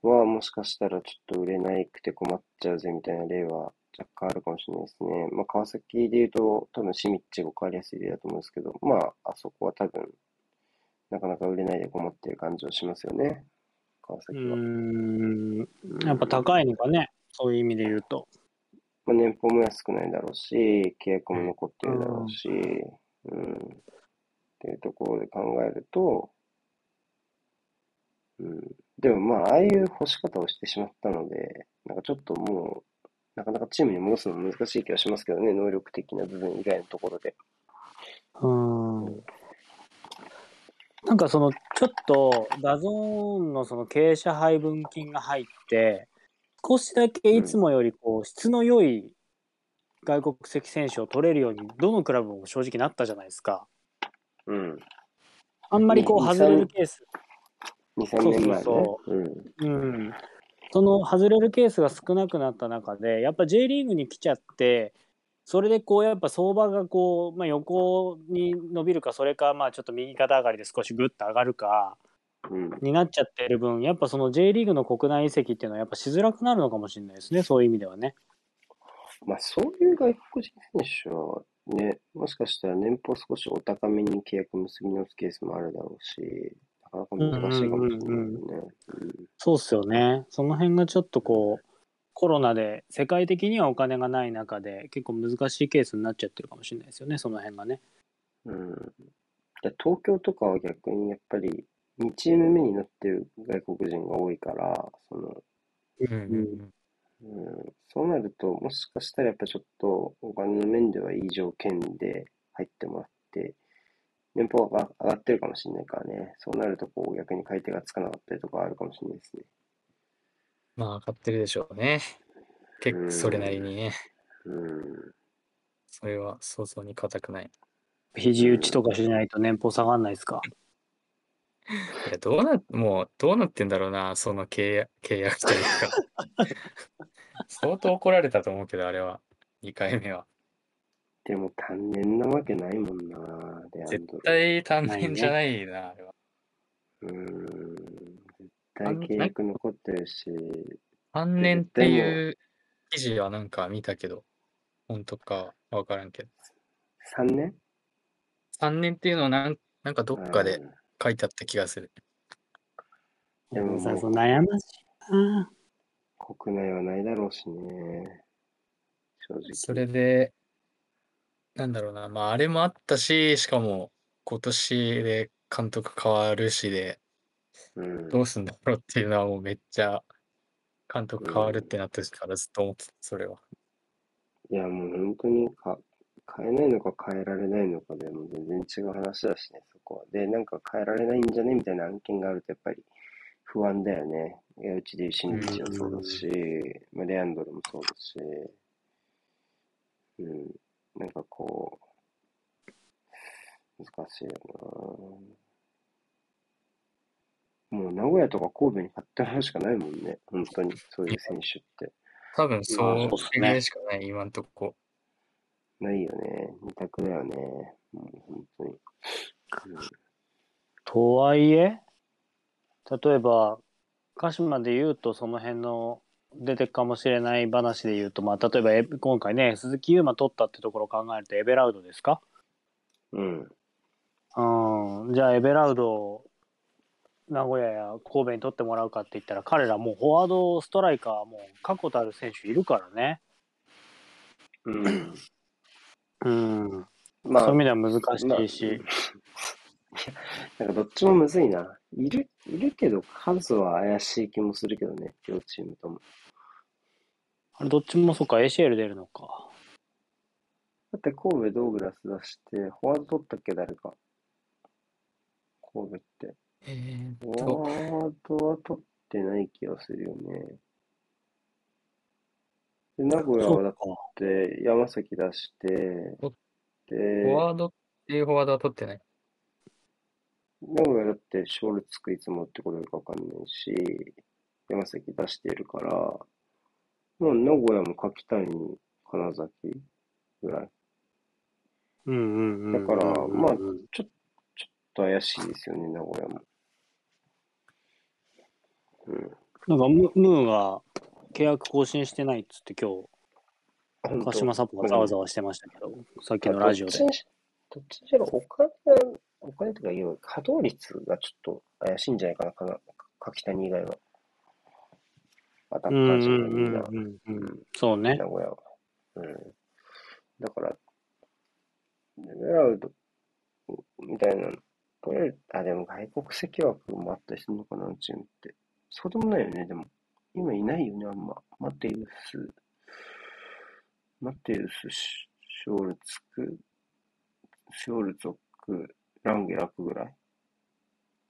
は、もしかしたらちょっと売れなくて困っちゃうぜみたいな例は若干あるかもしれないですね。まあ、川崎で言うと、多分シミッチが分かりやすい例だと思うんですけど、まあ、あそこは多分、なかなか売れないで困ってる感じはしますよね。川う崎は。んうんやっぱ高いのかねそういう意味で言うとまあ、年俸も安くないだろうし、契約も残ってるだろうし、うん。っていうところで考えると、うん。でもまあ、ああいう干し方をしてしまったので、なんかちょっともう、なかなかチームに戻すの難しい気がしますけどね、能力的な部分以外のところで。うんなんかそのちょっとダゾーンのその経営者配分金が入って少しだけいつもよりこう質の良い外国籍選手を取れるようにどのクラブも正直なったじゃないですか。うん。あんまりこうね外れるケース、2、3年前ね。そううん。うん、その外れるケースが少なくなった中でやっぱ J リーグに来ちゃってそれでこうやっぱ相場がこう、まあ、横に伸びるかそれかまあちょっと右肩上がりで少しグッと上がるかうん。になっちゃってる分やっぱその J リーグの国内移籍っていうのはやっぱしづらくなるのかもしれないですねそういう意味ではね。まあ、そういう外国人選手はね、もしかしたら年俸少しお高めに契約結び直すケースもあるだろうし、なかなか難しいかもしれないよね。そうっすよね。その辺がちょっとこうコロナで世界的にはお金がない中で結構難しいケースになっちゃってるかもしれないですよねその辺がね。うん。東京とかは逆にやっぱり2チーム目になってる外国人が多いから、その、うんうんうん、そうなると、もしかしたらやっぱちょっとお金の面ではいい条件で入ってもらって、年俸が上がってるかもしれないからね。そうなるとこう逆に買い手がつかなかったりとかあるかもしれないですね。まあ、上がってるでしょうね。結構それなりにね。うん。それは想像に難くない。肘打ちとかしないと年俸下がんないですか？いや、どうな、もう、どうなってんだろうな、その契約、契約というか。相当怒られたと思うけど、あれは。2回目は。でも単年なわけないもんな、レアン絶ドロ。対単年じゃないな、あれは。うん。絶対契約残ってるし、単年っていう記事はなんか見たけど、本当かわからんけど。3年？3年っていうのはなんなんかどっかでうん書いてあった気がする。でもさ、もそう悩ましい国内はないだろうしね。正直。それで、なんだろうな、まあ、あれもあったし、しかも、今年で監督変わるしで、うん。どうすんだろうっていうのはもうめっちゃ、監督変わるってなった時からずっと思ってた、それは。いや、もう本当にか変えないのか変えられないのかでも全然違う話だしね、そこは。で、なんか変えられないんじゃねみたいな案件があるとやっぱり不安だよね。いや、うちでいう新日はそうだし、まあ、レアンドルもそうだし、うん、なんかこう、難しいよなもう名古屋とか神戸に買ってもらうしかないもんね、本当に、そういう選手って。多分まそうあそうねしかない、今んとこ。ないよね。二択だよね。もう本当に。とはいえ、例えば、鹿島で言うと、その辺の出てくかもしれない話で言うと、まあ、例えばエ今回ね、鈴木優馬取ったってところを考えると、エベラウドですか？うん。うん。じゃあ、エベラウドを名古屋や神戸に取ってもらうかって言ったら、彼らもうフォワード、ストライカー、もう確固たる選手いるからね。うん。うん。まあそういう意、味では難しいし。なんかどっちもむずいな。いる、いるけど数は怪しい気もするけどね、両チームとも。あれ、どっちもそっか、ACL 出るのか。だって神戸ドーグラス出して、フォワード取ったっけ、誰か。神戸って。えーフォワードは取ってない気がするよね。で、名古屋はだっ。て山崎出して、おで、フォワードっていうフォワードは取ってない。名古屋だってショールつくいつもってことかわかんないし、山崎出してるから、もう名古屋も柿谷、金崎ぐらい。うんうん。だからまあうんちょっと怪しいですよね、名古屋も。うん。なんかム、ムーが契約更新してないっつって今日、鹿島サポがざわざわしてましたけど、さっきのラジオでどっ。ちにしどっちにしろお金が、お金とかいう稼働率がちょっと怪しいんじゃないかな、かな柿谷以外は。アタッカー陣がんみんな。そうね名。古屋は。うん。だから、レベラウドみたいな、取れる、あ、でも外国籍枠もあったりするのかな、チームって。そうでもないよね、でも。今いないよね、あんま。マテウス、マテウス、シショールツク、ショールツォク、ランゲラクぐらい？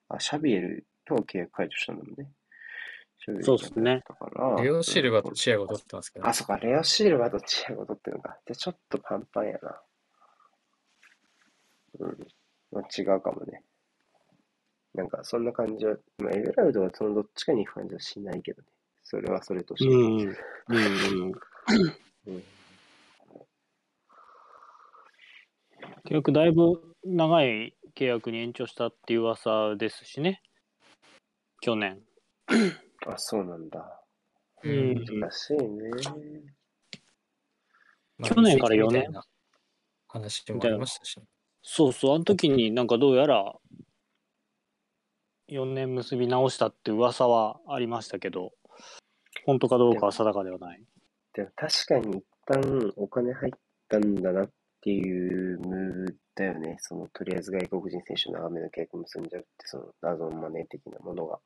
あ、シャビエルとは契約解除したんだもんね。そうっすねだから、レオシルバうんとチアゴ取ってますけどあ、そっか、レオシルバーとチアゴ取ってるのか。じゃあちょっとパンパンやな。うん。まあ、違うかもね。なんか、そんな感じは、まあ、エベラウドはそのどっちかに行く感じはしないけどね。それはそれとして。うんうん。うんうん。うん契約だいぶ長い契約に延長したっていう噂ですしね。去年。あ、そうなんだ。うん難しいね。まあ去年から4年話もありましたしね。そうそう、あの時になんかどうやら4年結び直したって噂はありましたけど、本当かどうかは定かではない。でも確かに一旦お金入ったんだなっていうムーブだよね。その、とりあえず外国人選手の長めの契約結んじゃうって、その謎のマネー的なものが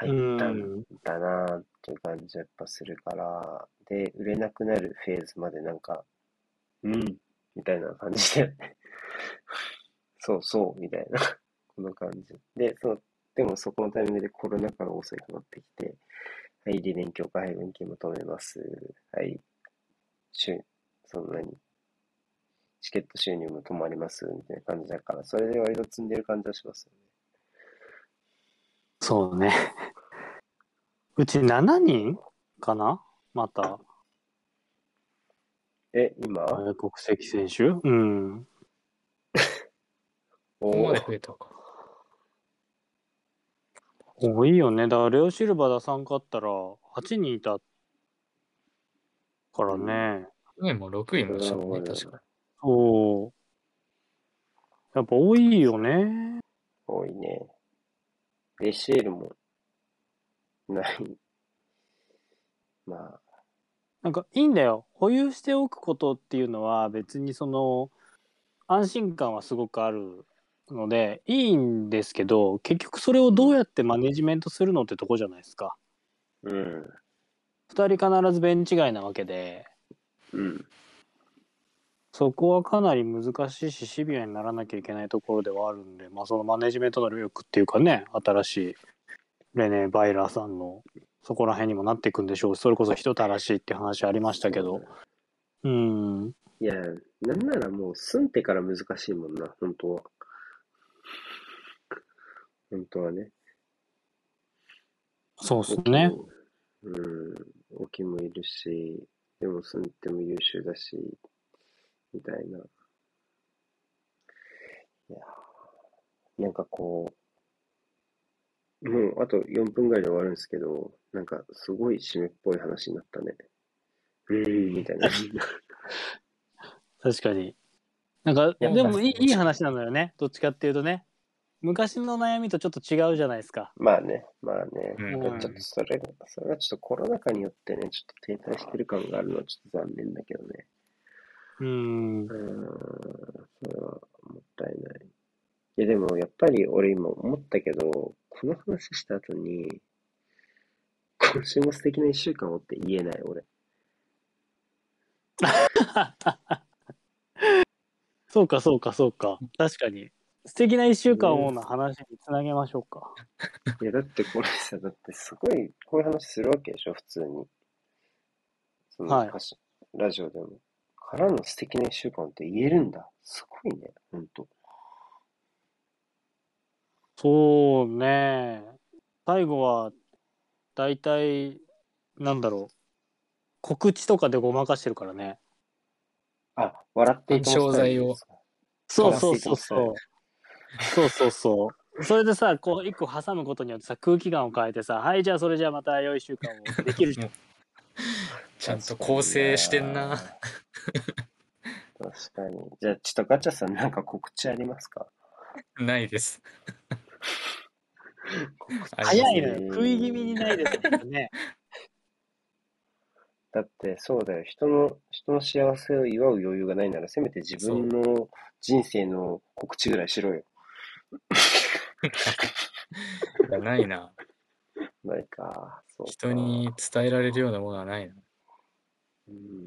入ったんだなっていう感じはやっぱするから、で、売れなくなるフェーズまでなんか、うん、みたいな感じで、そうそう、みたいな、この感じ。で、その、でもそこのタイミングでコロナ禍が遅いくなってきて、はい、理念強化配分金も止めます。はい、収、そんなに、チケット収入も止まります、みたいな感じだから、それで割と積んでる感じはしますよね。そうね。うち7人かな？また、え、今？外国籍選手？うん。おここまでー増えたか。多いよね。だからレオシルバー出さんかったら8人いたからね。去年も6位もしたもんね、うん確か。そう。やっぱ多いよね。多いね。レシエルもない。まあ、なんかいいんだよ。保有しておくことっていうのは別にその安心感はすごくあるのでいいんですけど結局それをどうやってマネジメントするのってとこじゃないですか。うん、2人必ずベンチ外なわけでうん、そこはかなり難しいしシビアにならなきゃいけないところではあるんで、まあ、そのマネジメントの力っていうかね新しいレネ・バイラーさんのそこら辺にもなっていくんでしょうしそれこそ人たらしいって話ありましたけどうんいや、なんならもう住んでから難しいもんな、本当は。本当はね。そうっすね。うん、オキもいるし、でも住んでも優秀だし、みたいな。いやーなんかこう、もうあと4分ぐらいで終わるんですけど、なんかすごい締めっぽい話になったね。うーん、みたいな。確かに。なんかいやでもいいいい話なのよねどっちかっていうとね昔の悩みとちょっと違うじゃないですか。まあね、まあね。うんちょっとそれが、それがちょっとコロナ禍によってね、ちょっと停滞してる感があるのはちょっと残念だけどね。うんうーん、それはもったいない。いや、でもやっぱり俺今思ったけど、この話した後に、今週も素敵な一週間をって言えない俺。そうかそうかそうか確かに素敵な一週間をの話につなげましょうか。いや、だってこれさ、だってすごいこういう話するわけでしょ、普通に。そのはいラジオでも。からの素敵な一週間って言えるんだ。すごいね、ほんと。そうね最後は大体なんだろう告知とかでごまかしてるからね。あ、笑っていた商材を。そうそうそうそう。そうそうそう。それでさ、こう一個挟むことによってさ、空気感を変えてさ、はい、じゃあそれじゃあまた良い週間をできるじゃん。ちゃんと構成してんな。確かに。じゃあ、ちょっとガチャさんなんか告知ありますか？ないです。早いのうんよ。食い気味にないですよね。だってそうだよ。人の、人の幸せを祝う余裕がないなら、せめて自分の人生の告知ぐらいしろよ。いやないな。ないか。そうか人に伝えられるようなものはないな。うん。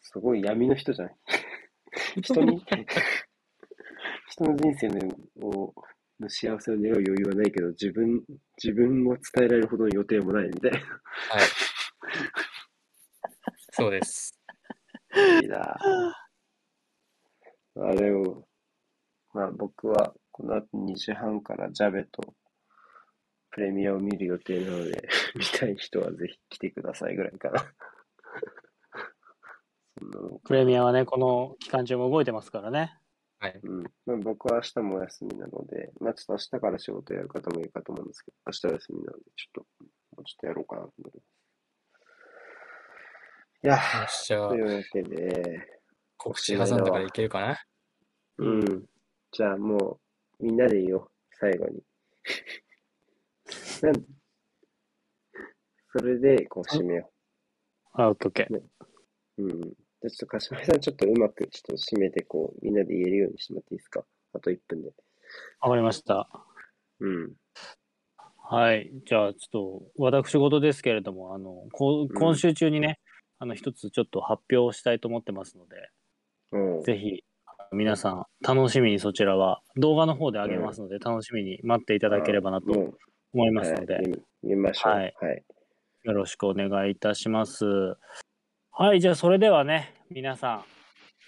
すごい闇の人じゃない？人に、人の人生のをの幸せを願う余裕はないけど、自分、自分を伝えられるほどの予定もないみたいな。はい。そうです。いいなあれを、まあ僕はこの後2時半からジャベとプレミアを見る予定なので、見たい人はぜひ来てくださいぐらいかな。プレミアはね、この期間中も動いてますからね。はい。うん。まあ、僕は明日もお休みなので、まあちょっと明日から仕事やる方もいるかと思うんですけど、明日は休みなので、ちょっと、もうちょっとやろうかなと思います。いや、よっしゃというわけで、告知挟んだからいけるかな？うん。じゃあもう、みんなで言おう、最後に。なんそれで、こう、締めよあ、オッケーオッケー。う。うん。じゃあちょっと、鹿島さん、ちょっとうまく、ちょっと締めて、こう、みんなで言えるようにしてもらっていいですか？あと1分で。わかりました。うん。はい。じゃあ、ちょっと、私事ですけれども、あの、こ今週中にね、あの、一つちょっと発表したいと思ってますので、うん。ぜひ、皆さん、楽しみにそちらは、動画の方で上げますので、楽しみに待っていただければなと思いますので、はい、見見ましょう。ははいい。よろしくお願いいたします。はい、じゃあそれではね、皆さ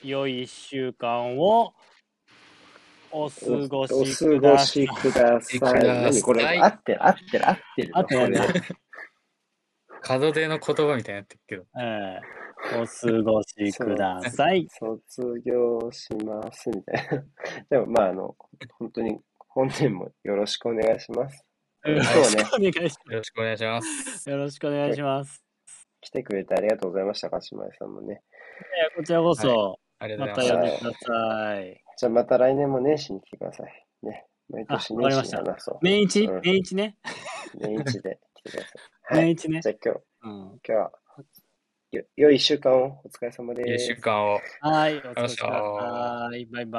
ん、良い一週間をお過ごおしください。しください。ください何これ？合ってる合ってる合ってるの合ってないねこれ門出の言葉みたいになってるけど。えーお過ごしください。卒業しますみたいな。でもまああの、本当に本年もよろしくお願いします。よろしくお願いしよろしくお願いします。よろしくお願いします。来てくれてありがとうございました、鹿島さんもね。えーこちらこそ、ありがまとうございます。た呼んでください。じゃあまた来年も年始に来てください。ね。毎年年始に話そう。年一？うん年一ね？年一で来てください。はい。年一ねじ。ゃあ今日、うん。今日は、よ、良い一週間をお疲れ様1です週。間を。はい、お疲れ様。はい、バイバイ。